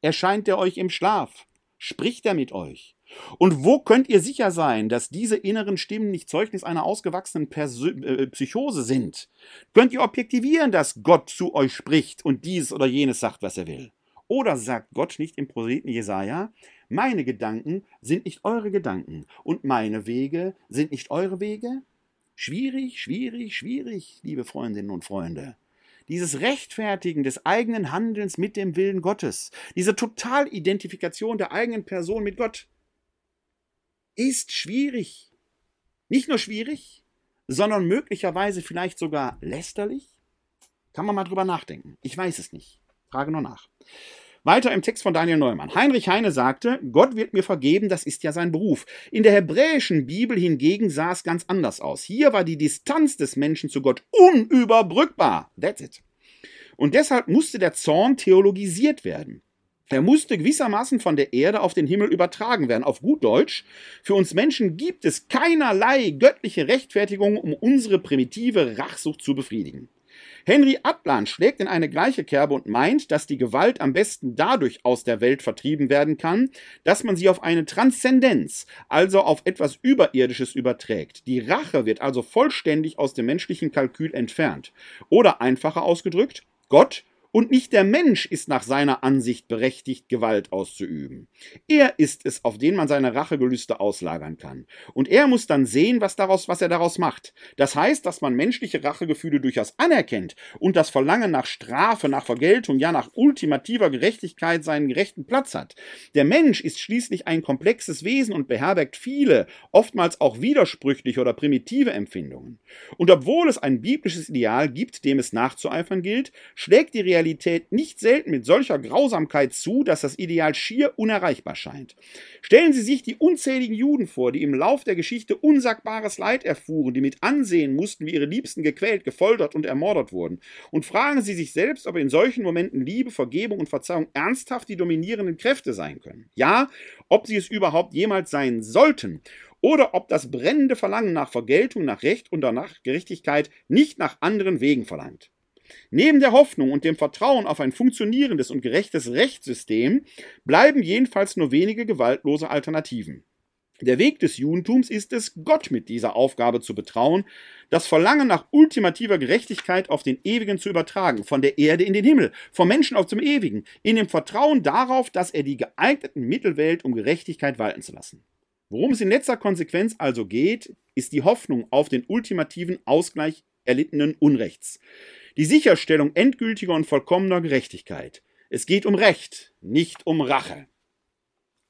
Erscheint er euch im Schlaf? Spricht er mit euch? Und wo könnt ihr sicher sein, dass diese inneren Stimmen nicht Zeugnis einer ausgewachsenen Persö äh, Psychose sind? Könnt ihr objektivieren, dass Gott zu euch spricht und dies oder jenes sagt, was er will? Oder sagt Gott nicht im Propheten Jesaja, meine Gedanken sind nicht eure Gedanken und meine Wege sind nicht eure Wege? Schwierig, schwierig, schwierig, liebe Freundinnen und Freunde dieses Rechtfertigen des eigenen Handelns mit dem Willen Gottes, diese Totalidentifikation der eigenen Person mit Gott, ist schwierig. Nicht nur schwierig, sondern möglicherweise vielleicht sogar lästerlich? Kann man mal drüber nachdenken. Ich weiß es nicht. Frage nur nach. Weiter im Text von Daniel Neumann. Heinrich Heine sagte, Gott wird mir vergeben, das ist ja sein Beruf. In der hebräischen Bibel hingegen sah es ganz anders aus. Hier war die Distanz des Menschen zu Gott unüberbrückbar. That's it. Und deshalb musste der Zorn theologisiert werden. Er musste gewissermaßen von der Erde auf den Himmel übertragen werden. Auf gut Deutsch, für uns Menschen gibt es keinerlei göttliche Rechtfertigung, um unsere primitive Rachsucht zu befriedigen. Henry Atlan schlägt in eine gleiche Kerbe und meint, dass die Gewalt am besten dadurch aus der Welt vertrieben werden kann, dass man sie auf eine Transzendenz, also auf etwas Überirdisches überträgt. Die Rache wird also vollständig aus dem menschlichen Kalkül entfernt. Oder einfacher ausgedrückt, Gott und nicht der Mensch ist nach seiner Ansicht berechtigt, Gewalt auszuüben. Er ist es, auf den man seine Rachegelüste auslagern kann. Und er muss dann sehen, was, daraus, was er daraus macht. Das heißt, dass man menschliche Rachegefühle durchaus anerkennt und das Verlangen nach Strafe, nach Vergeltung, ja nach ultimativer Gerechtigkeit seinen gerechten Platz hat. Der Mensch ist schließlich ein komplexes Wesen und beherbergt viele, oftmals auch widersprüchliche oder primitive Empfindungen. Und obwohl es ein biblisches Ideal gibt, dem es nachzueifern gilt, schlägt die Realität Realität nicht selten mit solcher Grausamkeit zu, dass das Ideal schier unerreichbar scheint. Stellen Sie sich die unzähligen Juden vor, die im Lauf der Geschichte unsagbares Leid erfuhren, die mit ansehen mussten, wie ihre Liebsten gequält, gefoltert und ermordet wurden. Und fragen Sie sich selbst, ob in solchen Momenten Liebe, Vergebung und Verzeihung ernsthaft die dominierenden Kräfte sein können. Ja, ob sie es überhaupt jemals sein sollten oder ob das brennende Verlangen nach Vergeltung, nach Recht und nach Gerechtigkeit nicht nach anderen Wegen verlangt. Neben der Hoffnung und dem Vertrauen auf ein funktionierendes und gerechtes Rechtssystem bleiben jedenfalls nur wenige gewaltlose Alternativen. Der Weg des Judentums ist es, Gott mit dieser Aufgabe zu betrauen, das Verlangen nach ultimativer Gerechtigkeit auf den Ewigen zu übertragen, von der Erde in den Himmel, vom Menschen auf zum Ewigen, in dem Vertrauen darauf, dass er die geeigneten Mittel wählt, um Gerechtigkeit walten zu lassen. Worum es in letzter Konsequenz also geht, ist die Hoffnung auf den ultimativen Ausgleich erlittenen Unrechts. Die Sicherstellung endgültiger und vollkommener Gerechtigkeit. Es geht um Recht, nicht um Rache.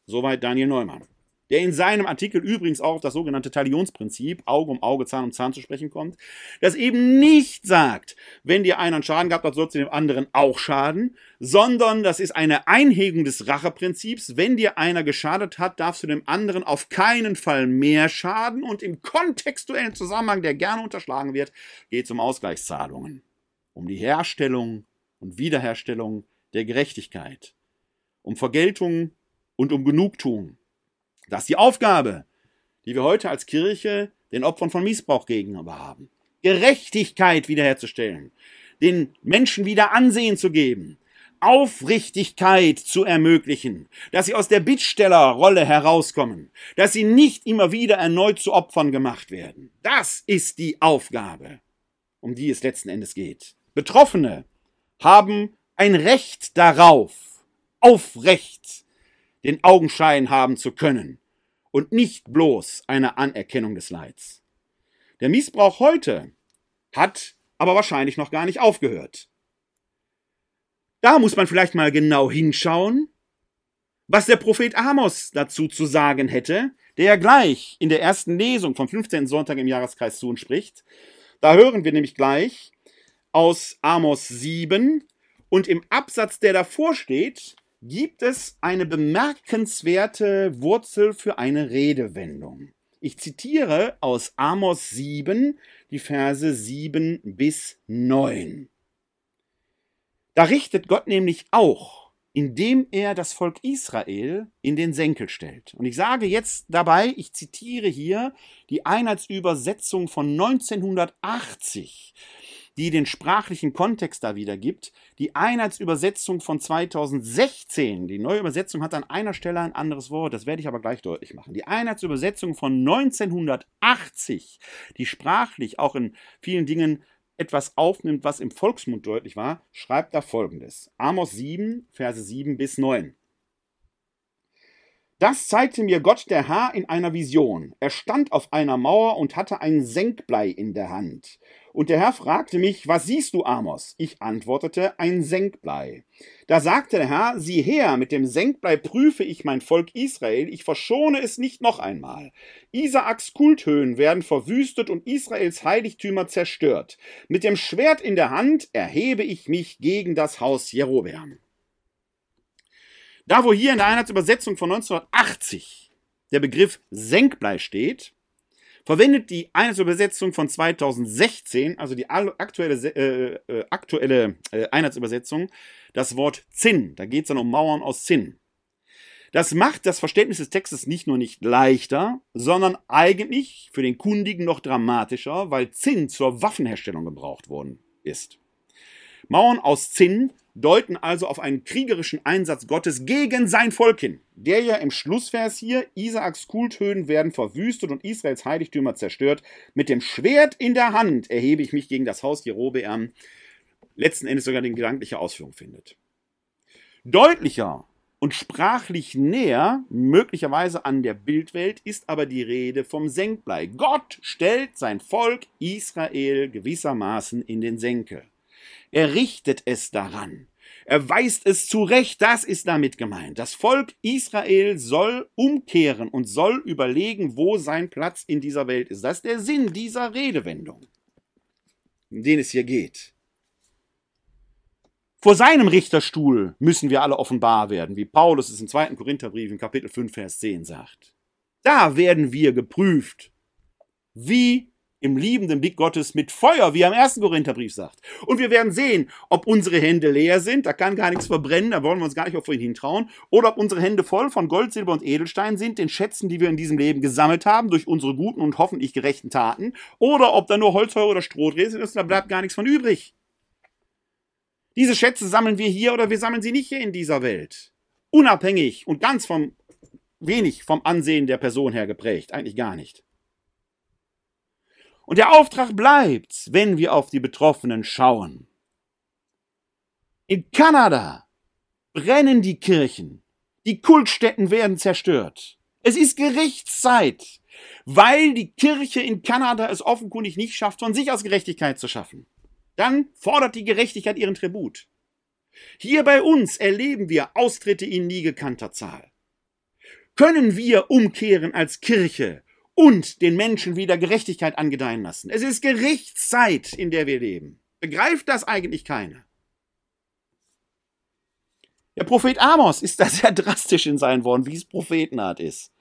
Soweit Daniel Neumann. Der in seinem Artikel übrigens auch auf das sogenannte Talionsprinzip, Auge um Auge, Zahn um Zahn zu sprechen kommt, das eben nicht sagt, wenn dir einer einen Schaden gehabt hat, sollst du dem anderen auch schaden, sondern das ist eine Einhegung des Racheprinzips. Wenn dir einer geschadet hat, darfst du dem anderen auf keinen Fall mehr schaden und im kontextuellen Zusammenhang, der gerne unterschlagen wird, geht es um Ausgleichszahlungen um die Herstellung und Wiederherstellung der Gerechtigkeit, um Vergeltung und um Genugtuung. Das ist die Aufgabe, die wir heute als Kirche den Opfern von Missbrauch gegenüber haben. Gerechtigkeit wiederherzustellen, den Menschen wieder Ansehen zu geben, Aufrichtigkeit zu ermöglichen, dass sie aus der Bittstellerrolle herauskommen, dass sie nicht immer wieder erneut zu Opfern gemacht werden. Das ist die Aufgabe, um die es letzten Endes geht. Betroffene haben ein Recht darauf, aufrecht den Augenschein haben zu können und nicht bloß eine Anerkennung des Leids. Der Missbrauch heute hat aber wahrscheinlich noch gar nicht aufgehört. Da muss man vielleicht mal genau hinschauen, was der Prophet Amos dazu zu sagen hätte, der ja gleich in der ersten Lesung vom 15. Sonntag im Jahreskreis zu uns spricht. Da hören wir nämlich gleich, aus Amos 7 und im Absatz, der davor steht, gibt es eine bemerkenswerte Wurzel für eine Redewendung. Ich zitiere aus Amos 7 die Verse 7 bis 9. Da richtet Gott nämlich auch, indem er das Volk Israel in den Senkel stellt. Und ich sage jetzt dabei, ich zitiere hier die Einheitsübersetzung von 1980 die den sprachlichen Kontext da wiedergibt. Die Einheitsübersetzung von 2016, die neue Übersetzung hat an einer Stelle ein anderes Wort, das werde ich aber gleich deutlich machen. Die Einheitsübersetzung von 1980, die sprachlich auch in vielen Dingen etwas aufnimmt, was im Volksmund deutlich war, schreibt da folgendes. Amos 7, Verse 7 bis 9. Das zeigte mir Gott der Herr in einer Vision. Er stand auf einer Mauer und hatte ein Senkblei in der Hand. Und der Herr fragte mich, was siehst du, Amos? Ich antwortete, ein Senkblei. Da sagte der Herr, sieh her, mit dem Senkblei prüfe ich mein Volk Israel, ich verschone es nicht noch einmal. Isaaks Kulthöhen werden verwüstet und Israels Heiligtümer zerstört. Mit dem Schwert in der Hand erhebe ich mich gegen das Haus Jerobeam. Da, wo hier in der Einheitsübersetzung von 1980 der Begriff Senkblei steht, verwendet die Einheitsübersetzung von 2016, also die aktuelle, äh, äh, aktuelle äh, Einheitsübersetzung, das Wort Zinn. Da geht es dann um Mauern aus Zinn. Das macht das Verständnis des Textes nicht nur nicht leichter, sondern eigentlich für den Kundigen noch dramatischer, weil Zinn zur Waffenherstellung gebraucht worden ist. Mauern aus Zinn deuten also auf einen kriegerischen Einsatz Gottes gegen sein Volk hin. Der ja im Schlussvers hier, Isaaks Kulthöhen werden verwüstet und Israels Heiligtümer zerstört. Mit dem Schwert in der Hand erhebe ich mich gegen das Haus Jerobeam. Letzten Endes sogar die gedankliche Ausführung findet. Deutlicher und sprachlich näher, möglicherweise an der Bildwelt, ist aber die Rede vom Senkblei. Gott stellt sein Volk Israel gewissermaßen in den Senkel. Er richtet es daran. Er weist es zurecht, das ist damit gemeint. Das Volk Israel soll umkehren und soll überlegen, wo sein Platz in dieser Welt ist. Das ist der Sinn dieser Redewendung, um den es hier geht. Vor seinem Richterstuhl müssen wir alle offenbar werden, wie Paulus es im 2. Korintherbrief in Kapitel 5, Vers 10 sagt. Da werden wir geprüft, wie im liebenden Blick Gottes mit Feuer, wie er im ersten Korintherbrief sagt. Und wir werden sehen, ob unsere Hände leer sind, da kann gar nichts verbrennen, da wollen wir uns gar nicht auf vorhin hintrauen, oder ob unsere Hände voll von Gold, Silber und Edelstein sind, den Schätzen, die wir in diesem Leben gesammelt haben, durch unsere guten und hoffentlich gerechten Taten, oder ob da nur Holzfeuer oder Stroh drin ist, da bleibt gar nichts von übrig. Diese Schätze sammeln wir hier oder wir sammeln sie nicht hier in dieser Welt. Unabhängig und ganz vom, wenig vom Ansehen der Person her geprägt, eigentlich gar nicht. Und der Auftrag bleibt, wenn wir auf die Betroffenen schauen. In Kanada brennen die Kirchen, die Kultstätten werden zerstört. Es ist Gerichtszeit, weil die Kirche in Kanada es offenkundig nicht schafft, von sich aus Gerechtigkeit zu schaffen. Dann fordert die Gerechtigkeit ihren Tribut. Hier bei uns erleben wir Austritte in nie gekannter Zahl. Können wir umkehren als Kirche und den Menschen wieder Gerechtigkeit angedeihen lassen. Es ist Gerichtszeit, in der wir leben. Begreift das eigentlich keiner? Der Prophet Amos ist da sehr drastisch in seinen Worten, wie es Prophetenart ist.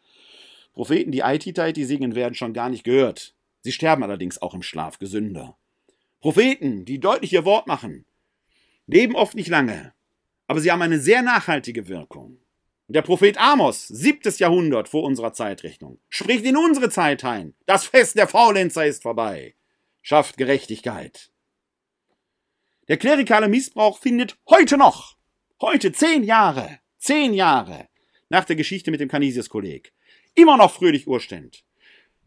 Propheten, die Aititai, singen, werden schon gar nicht gehört. Sie sterben allerdings auch im Schlaf gesünder. Propheten, die deutlich ihr Wort machen, leben oft nicht lange, aber sie haben eine sehr nachhaltige Wirkung. Der Prophet Amos, siebtes Jahrhundert vor unserer Zeitrechnung, spricht in unsere Zeit ein. Das Fest der Faulenzer ist vorbei. Schafft Gerechtigkeit. Der klerikale Missbrauch findet heute noch, heute zehn Jahre, zehn Jahre nach der Geschichte mit dem Canisius-Kolleg, immer noch fröhlich urständ.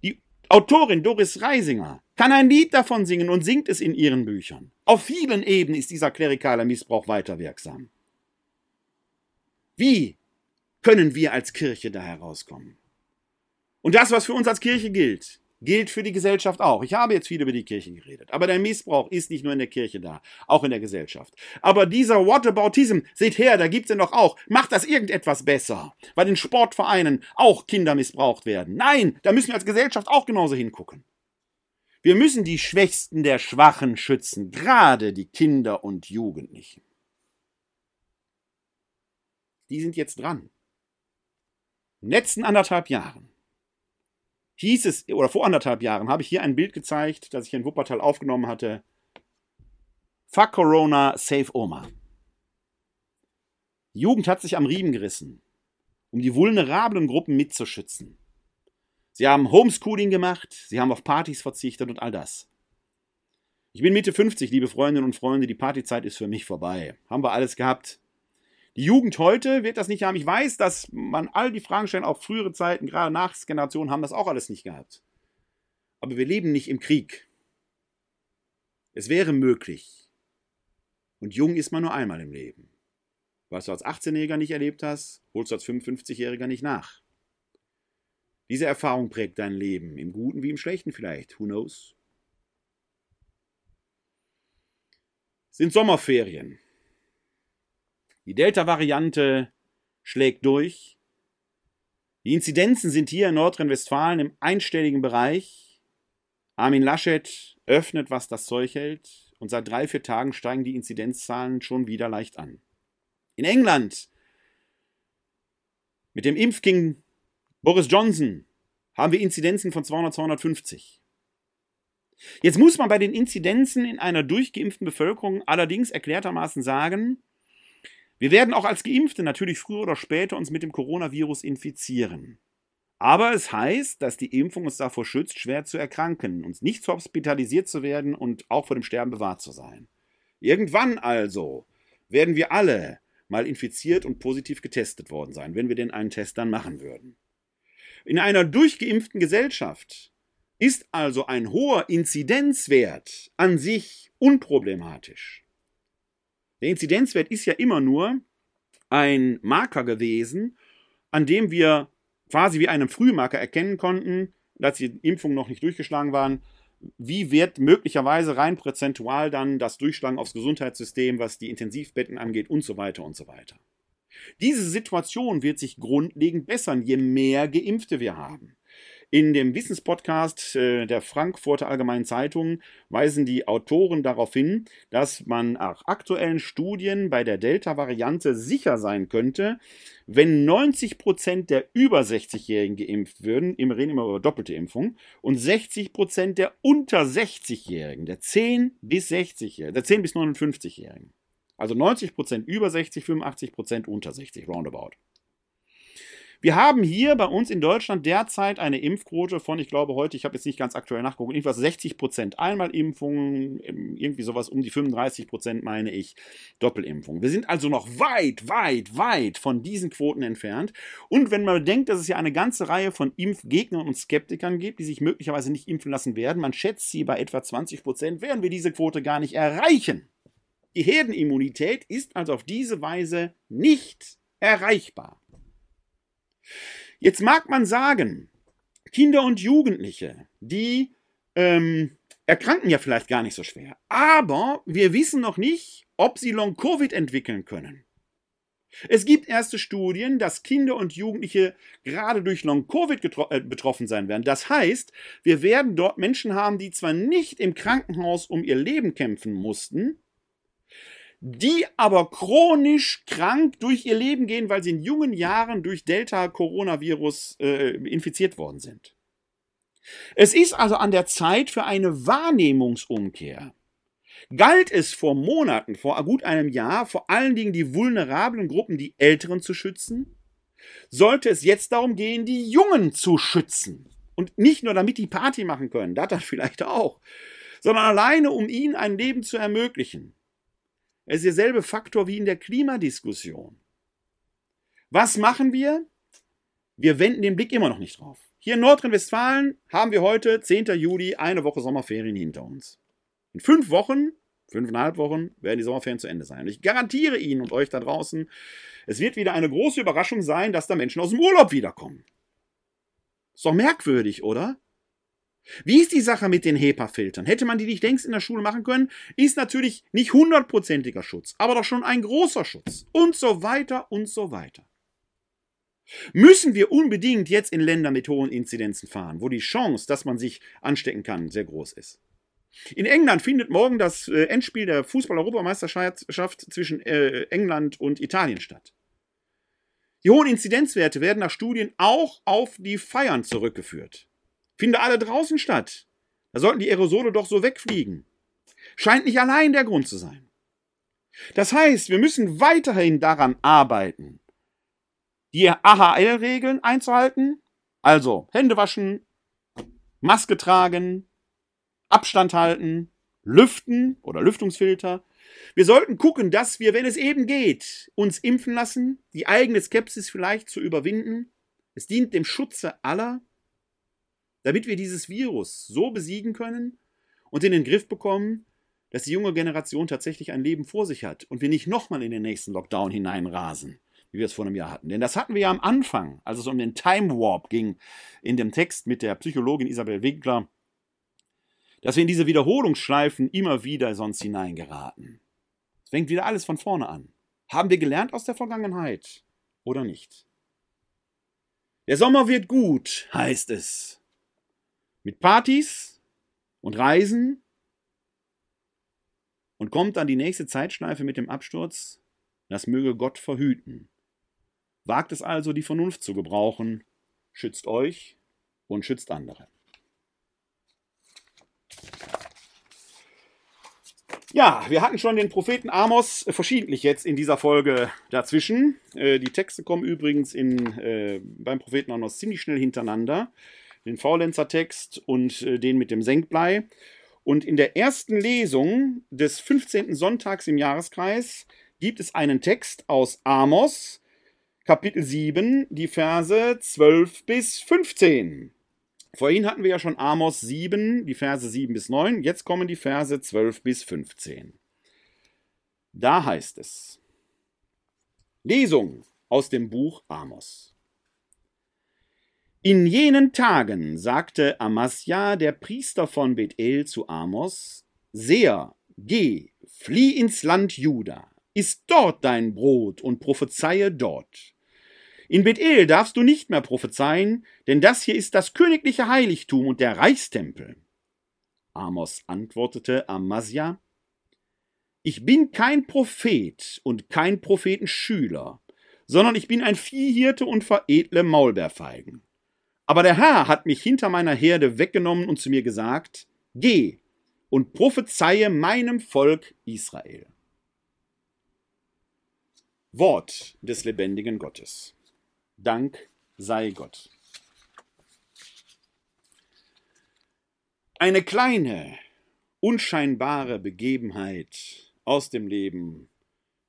Die Autorin Doris Reisinger kann ein Lied davon singen und singt es in ihren Büchern. Auf vielen Ebenen ist dieser klerikale Missbrauch weiter wirksam. Wie können wir als Kirche da herauskommen. Und das, was für uns als Kirche gilt, gilt für die Gesellschaft auch. Ich habe jetzt viel über die Kirche geredet, aber der Missbrauch ist nicht nur in der Kirche da, auch in der Gesellschaft. Aber dieser Whataboutism, seht her, da gibt es ja noch auch, macht das irgendetwas besser, weil in Sportvereinen auch Kinder missbraucht werden. Nein, da müssen wir als Gesellschaft auch genauso hingucken. Wir müssen die Schwächsten der Schwachen schützen, gerade die Kinder und Jugendlichen. Die sind jetzt dran den letzten anderthalb Jahren hieß es, oder vor anderthalb Jahren habe ich hier ein Bild gezeigt, das ich in Wuppertal aufgenommen hatte. Fuck Corona, save Oma. Die Jugend hat sich am Riemen gerissen, um die vulnerablen Gruppen mitzuschützen. Sie haben Homeschooling gemacht, sie haben auf Partys verzichtet und all das. Ich bin Mitte 50, liebe Freundinnen und Freunde, die Partyzeit ist für mich vorbei. Haben wir alles gehabt. Die Jugend heute wird das nicht haben. Ich weiß, dass man all die Fragen stellen, auch frühere Zeiten, gerade Nachgenerationen haben das auch alles nicht gehabt. Aber wir leben nicht im Krieg. Es wäre möglich. Und jung ist man nur einmal im Leben. Was du als 18-Jähriger nicht erlebt hast, holst du als 55-Jähriger nicht nach. Diese Erfahrung prägt dein Leben, im Guten wie im Schlechten vielleicht, who knows? Sind Sommerferien. Die Delta-Variante schlägt durch. Die Inzidenzen sind hier in Nordrhein-Westfalen im einstelligen Bereich. Armin Laschet öffnet, was das Zeug hält. Und seit drei, vier Tagen steigen die Inzidenzzahlen schon wieder leicht an. In England mit dem Impfking Boris Johnson haben wir Inzidenzen von 200, 250. Jetzt muss man bei den Inzidenzen in einer durchgeimpften Bevölkerung allerdings erklärtermaßen sagen, wir werden auch als Geimpfte natürlich früher oder später uns mit dem Coronavirus infizieren. Aber es heißt, dass die Impfung uns davor schützt, schwer zu erkranken, uns nicht zu hospitalisiert zu werden und auch vor dem Sterben bewahrt zu sein. Irgendwann also werden wir alle mal infiziert und positiv getestet worden sein, wenn wir denn einen Test dann machen würden. In einer durchgeimpften Gesellschaft ist also ein hoher Inzidenzwert an sich unproblematisch. Der Inzidenzwert ist ja immer nur ein Marker gewesen, an dem wir quasi wie einem Frühmarker erkennen konnten, dass die Impfungen noch nicht durchgeschlagen waren, wie wird möglicherweise rein prozentual dann das Durchschlagen aufs Gesundheitssystem, was die Intensivbetten angeht und so weiter und so weiter. Diese Situation wird sich grundlegend bessern, je mehr Geimpfte wir haben. In dem Wissenspodcast äh, der Frankfurter Allgemeinen Zeitung weisen die Autoren darauf hin, dass man nach aktuellen Studien bei der Delta-Variante sicher sein könnte, wenn 90 Prozent der über 60-Jährigen geimpft würden, wir reden immer über doppelte Impfung, und 60 Prozent der unter 60-Jährigen, der 10 bis 60-Jährigen, der 10 bis 59-Jährigen. Also 90 Prozent über 60, 85 Prozent unter 60, roundabout. Wir haben hier bei uns in Deutschland derzeit eine Impfquote von, ich glaube heute, ich habe jetzt nicht ganz aktuell nachgeguckt, irgendwas 60 Prozent Einmalimpfungen, irgendwie sowas um die 35 Prozent, meine ich, Doppelimpfungen. Wir sind also noch weit, weit, weit von diesen Quoten entfernt. Und wenn man denkt, dass es ja eine ganze Reihe von Impfgegnern und Skeptikern gibt, die sich möglicherweise nicht impfen lassen werden, man schätzt sie bei etwa 20 Prozent, werden wir diese Quote gar nicht erreichen. Die Herdenimmunität ist also auf diese Weise nicht erreichbar. Jetzt mag man sagen, Kinder und Jugendliche, die ähm, erkranken ja vielleicht gar nicht so schwer. Aber wir wissen noch nicht, ob sie Long-Covid entwickeln können. Es gibt erste Studien, dass Kinder und Jugendliche gerade durch Long-Covid äh, betroffen sein werden. Das heißt, wir werden dort Menschen haben, die zwar nicht im Krankenhaus um ihr Leben kämpfen mussten, die aber chronisch krank durch ihr Leben gehen, weil sie in jungen Jahren durch Delta-Coronavirus äh, infiziert worden sind. Es ist also an der Zeit für eine Wahrnehmungsumkehr. Galt es vor Monaten, vor gut einem Jahr, vor allen Dingen die vulnerablen Gruppen, die Älteren zu schützen, sollte es jetzt darum gehen, die Jungen zu schützen. Und nicht nur damit die Party machen können, das dann vielleicht auch, sondern alleine, um ihnen ein Leben zu ermöglichen. Es ist derselbe Faktor wie in der Klimadiskussion. Was machen wir? Wir wenden den Blick immer noch nicht drauf. Hier in Nordrhein-Westfalen haben wir heute, 10. Juli, eine Woche Sommerferien hinter uns. In fünf Wochen, fünfeinhalb Wochen, werden die Sommerferien zu Ende sein. Und ich garantiere Ihnen und euch da draußen, es wird wieder eine große Überraschung sein, dass da Menschen aus dem Urlaub wiederkommen. Ist doch merkwürdig, oder? Wie ist die Sache mit den HEPA-Filtern? Hätte man die nicht längst in der Schule machen können? Ist natürlich nicht hundertprozentiger Schutz, aber doch schon ein großer Schutz. Und so weiter und so weiter. Müssen wir unbedingt jetzt in Länder mit hohen Inzidenzen fahren, wo die Chance, dass man sich anstecken kann, sehr groß ist? In England findet morgen das äh, Endspiel der Fußball-Europameisterschaft zwischen äh, England und Italien statt. Die hohen Inzidenzwerte werden nach Studien auch auf die Feiern zurückgeführt. Finde alle draußen statt. Da sollten die Aerosole doch so wegfliegen. Scheint nicht allein der Grund zu sein. Das heißt, wir müssen weiterhin daran arbeiten, die AHL-Regeln einzuhalten, also Hände waschen, Maske tragen, Abstand halten, lüften oder Lüftungsfilter. Wir sollten gucken, dass wir, wenn es eben geht, uns impfen lassen, die eigene Skepsis vielleicht zu überwinden. Es dient dem Schutze aller, damit wir dieses Virus so besiegen können und in den Griff bekommen, dass die junge Generation tatsächlich ein Leben vor sich hat und wir nicht nochmal in den nächsten Lockdown hineinrasen, wie wir es vor einem Jahr hatten. Denn das hatten wir ja am Anfang, als es um den Time Warp ging, in dem Text mit der Psychologin Isabel Winkler, dass wir in diese Wiederholungsschleifen immer wieder sonst hineingeraten. Es fängt wieder alles von vorne an. Haben wir gelernt aus der Vergangenheit oder nicht? Der Sommer wird gut, heißt es. Mit Partys und Reisen und kommt dann die nächste Zeitschleife mit dem Absturz, das möge Gott verhüten. Wagt es also, die Vernunft zu gebrauchen, schützt euch und schützt andere. Ja, wir hatten schon den Propheten Amos verschiedentlich jetzt in dieser Folge dazwischen. Äh, die Texte kommen übrigens in, äh, beim Propheten Amos ziemlich schnell hintereinander. Den Faulenzer-Text und äh, den mit dem Senkblei. Und in der ersten Lesung des 15. Sonntags im Jahreskreis gibt es einen Text aus Amos, Kapitel 7, die Verse 12 bis 15. Vorhin hatten wir ja schon Amos 7, die Verse 7 bis 9. Jetzt kommen die Verse 12 bis 15. Da heißt es: Lesung aus dem Buch Amos. In jenen Tagen sagte Amasja, der Priester von Bethel, zu Amos: Seher, geh, flieh ins Land Juda, iss dort dein Brot und prophezeie dort. In Bethel darfst du nicht mehr prophezeien, denn das hier ist das königliche Heiligtum und der Reichstempel. Amos antwortete Amasja: Ich bin kein Prophet und kein Prophetenschüler, sondern ich bin ein Viehhirte und veredle Maulbeerfeigen. Aber der Herr hat mich hinter meiner Herde weggenommen und zu mir gesagt, Geh und prophezeie meinem Volk Israel. Wort des lebendigen Gottes. Dank sei Gott. Eine kleine, unscheinbare Begebenheit aus dem Leben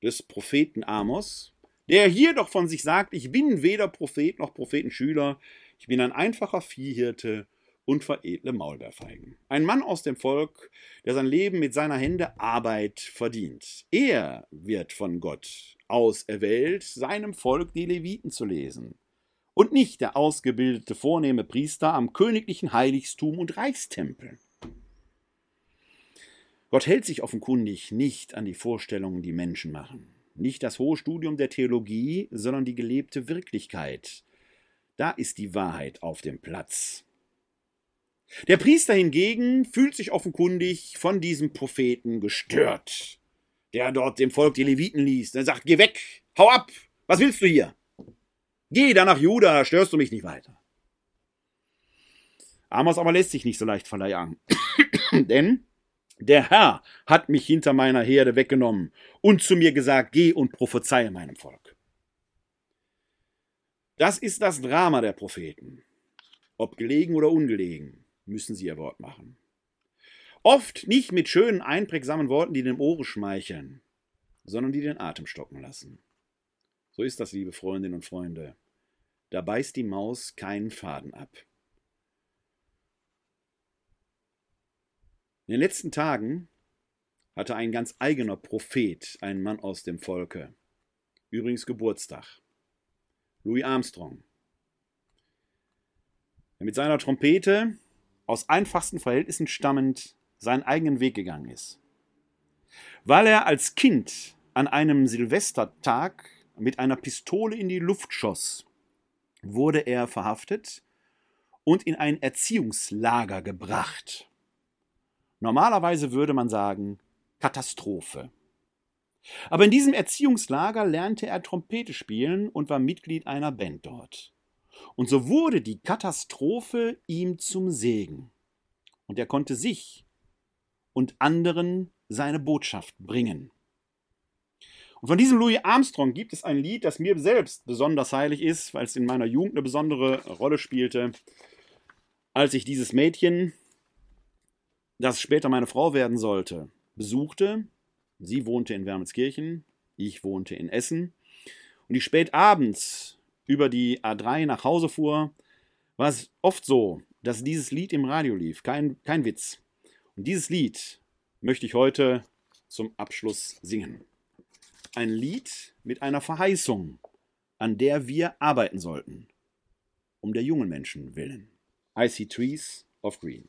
des Propheten Amos, der hier doch von sich sagt, ich bin weder Prophet noch Prophetenschüler, ich bin ein einfacher Viehhirte und veredle Maulbeerfeigen. Ein Mann aus dem Volk, der sein Leben mit seiner Hände Arbeit verdient. Er wird von Gott auserwählt, seinem Volk die Leviten zu lesen. Und nicht der ausgebildete vornehme Priester am königlichen Heiligtum und Reichstempel. Gott hält sich offenkundig nicht an die Vorstellungen, die Menschen machen. Nicht das hohe Studium der Theologie, sondern die gelebte Wirklichkeit, da ist die Wahrheit auf dem Platz. Der Priester hingegen fühlt sich offenkundig von diesem Propheten gestört, der dort dem Volk die Leviten liest. Er sagt, geh weg, hau ab, was willst du hier? Geh da nach Juda, störst du mich nicht weiter. Amos aber lässt sich nicht so leicht verleihen, denn der Herr hat mich hinter meiner Herde weggenommen und zu mir gesagt, geh und prophezeie meinem Volk. Das ist das Drama der Propheten. Ob gelegen oder ungelegen, müssen sie ihr Wort machen. Oft nicht mit schönen, einprägsamen Worten, die dem Ohre schmeicheln, sondern die den Atem stocken lassen. So ist das, liebe Freundinnen und Freunde. Da beißt die Maus keinen Faden ab. In den letzten Tagen hatte ein ganz eigener Prophet, ein Mann aus dem Volke, übrigens Geburtstag. Louis Armstrong. Der mit seiner Trompete aus einfachsten Verhältnissen stammend seinen eigenen Weg gegangen ist. Weil er als Kind an einem Silvestertag mit einer Pistole in die Luft schoss, wurde er verhaftet und in ein Erziehungslager gebracht. Normalerweise würde man sagen Katastrophe. Aber in diesem Erziehungslager lernte er Trompete spielen und war Mitglied einer Band dort. Und so wurde die Katastrophe ihm zum Segen. Und er konnte sich und anderen seine Botschaft bringen. Und von diesem Louis Armstrong gibt es ein Lied, das mir selbst besonders heilig ist, weil es in meiner Jugend eine besondere Rolle spielte. Als ich dieses Mädchen, das später meine Frau werden sollte, besuchte, sie wohnte in Wermelskirchen, ich wohnte in Essen, und ich spät abends über die A3 nach Hause fuhr, war es oft so, dass dieses Lied im Radio lief. Kein, kein Witz. Und dieses Lied möchte ich heute zum Abschluss singen. Ein Lied mit einer Verheißung, an der wir arbeiten sollten. Um der jungen Menschen willen. I see trees of green.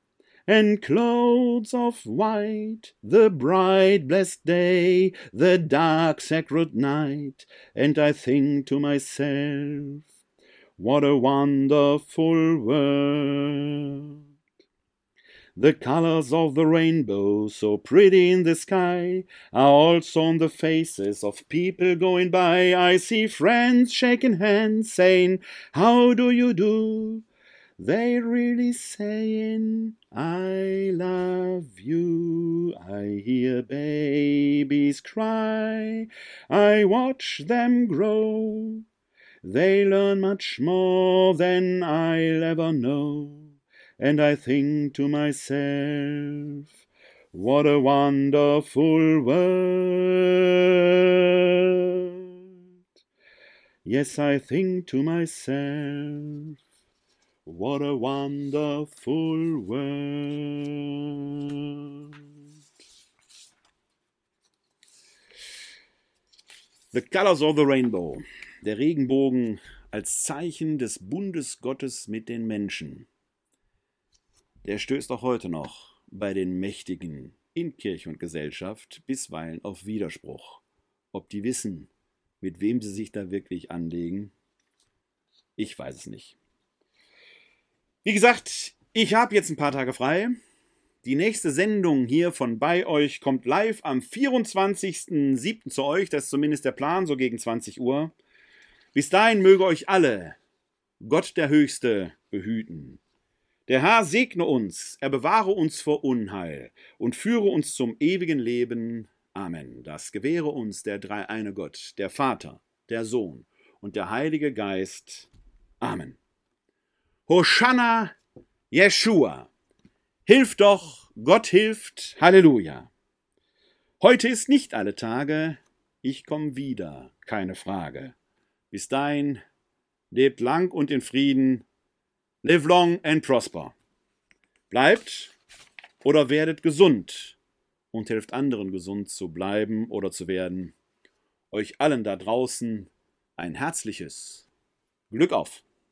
and clouds of white, the bright blessed day, the dark sacred night, and I think to myself, what a wonderful world. The colors of the rainbow, so pretty in the sky, are also on the faces of people going by. I see friends shaking hands, saying, How do you do? They really saying, I love you. I hear babies cry. I watch them grow. They learn much more than I'll ever know. And I think to myself, what a wonderful world. Yes, I think to myself, what a wonderful world. The Colors of the Rainbow. Der Regenbogen als Zeichen des Bundes Gottes mit den Menschen. Der stößt auch heute noch bei den Mächtigen in Kirche und Gesellschaft bisweilen auf Widerspruch. Ob die wissen, mit wem sie sich da wirklich anlegen? Ich weiß es nicht. Wie gesagt, ich habe jetzt ein paar Tage frei. Die nächste Sendung hier von bei euch kommt live am 24.07. zu euch. Das ist zumindest der Plan, so gegen 20 Uhr. Bis dahin möge euch alle Gott der Höchste behüten. Der Herr segne uns, er bewahre uns vor Unheil und führe uns zum ewigen Leben. Amen. Das gewähre uns der dreieine Gott, der Vater, der Sohn und der Heilige Geist. Amen. Hosanna, Jeshua. Hilf doch, Gott hilft, Halleluja. Heute ist nicht alle Tage, ich komm wieder, keine Frage. Bis dahin, lebt lang und in Frieden, live long and prosper. Bleibt oder werdet gesund und helft anderen gesund zu bleiben oder zu werden. Euch allen da draußen ein herzliches Glück auf!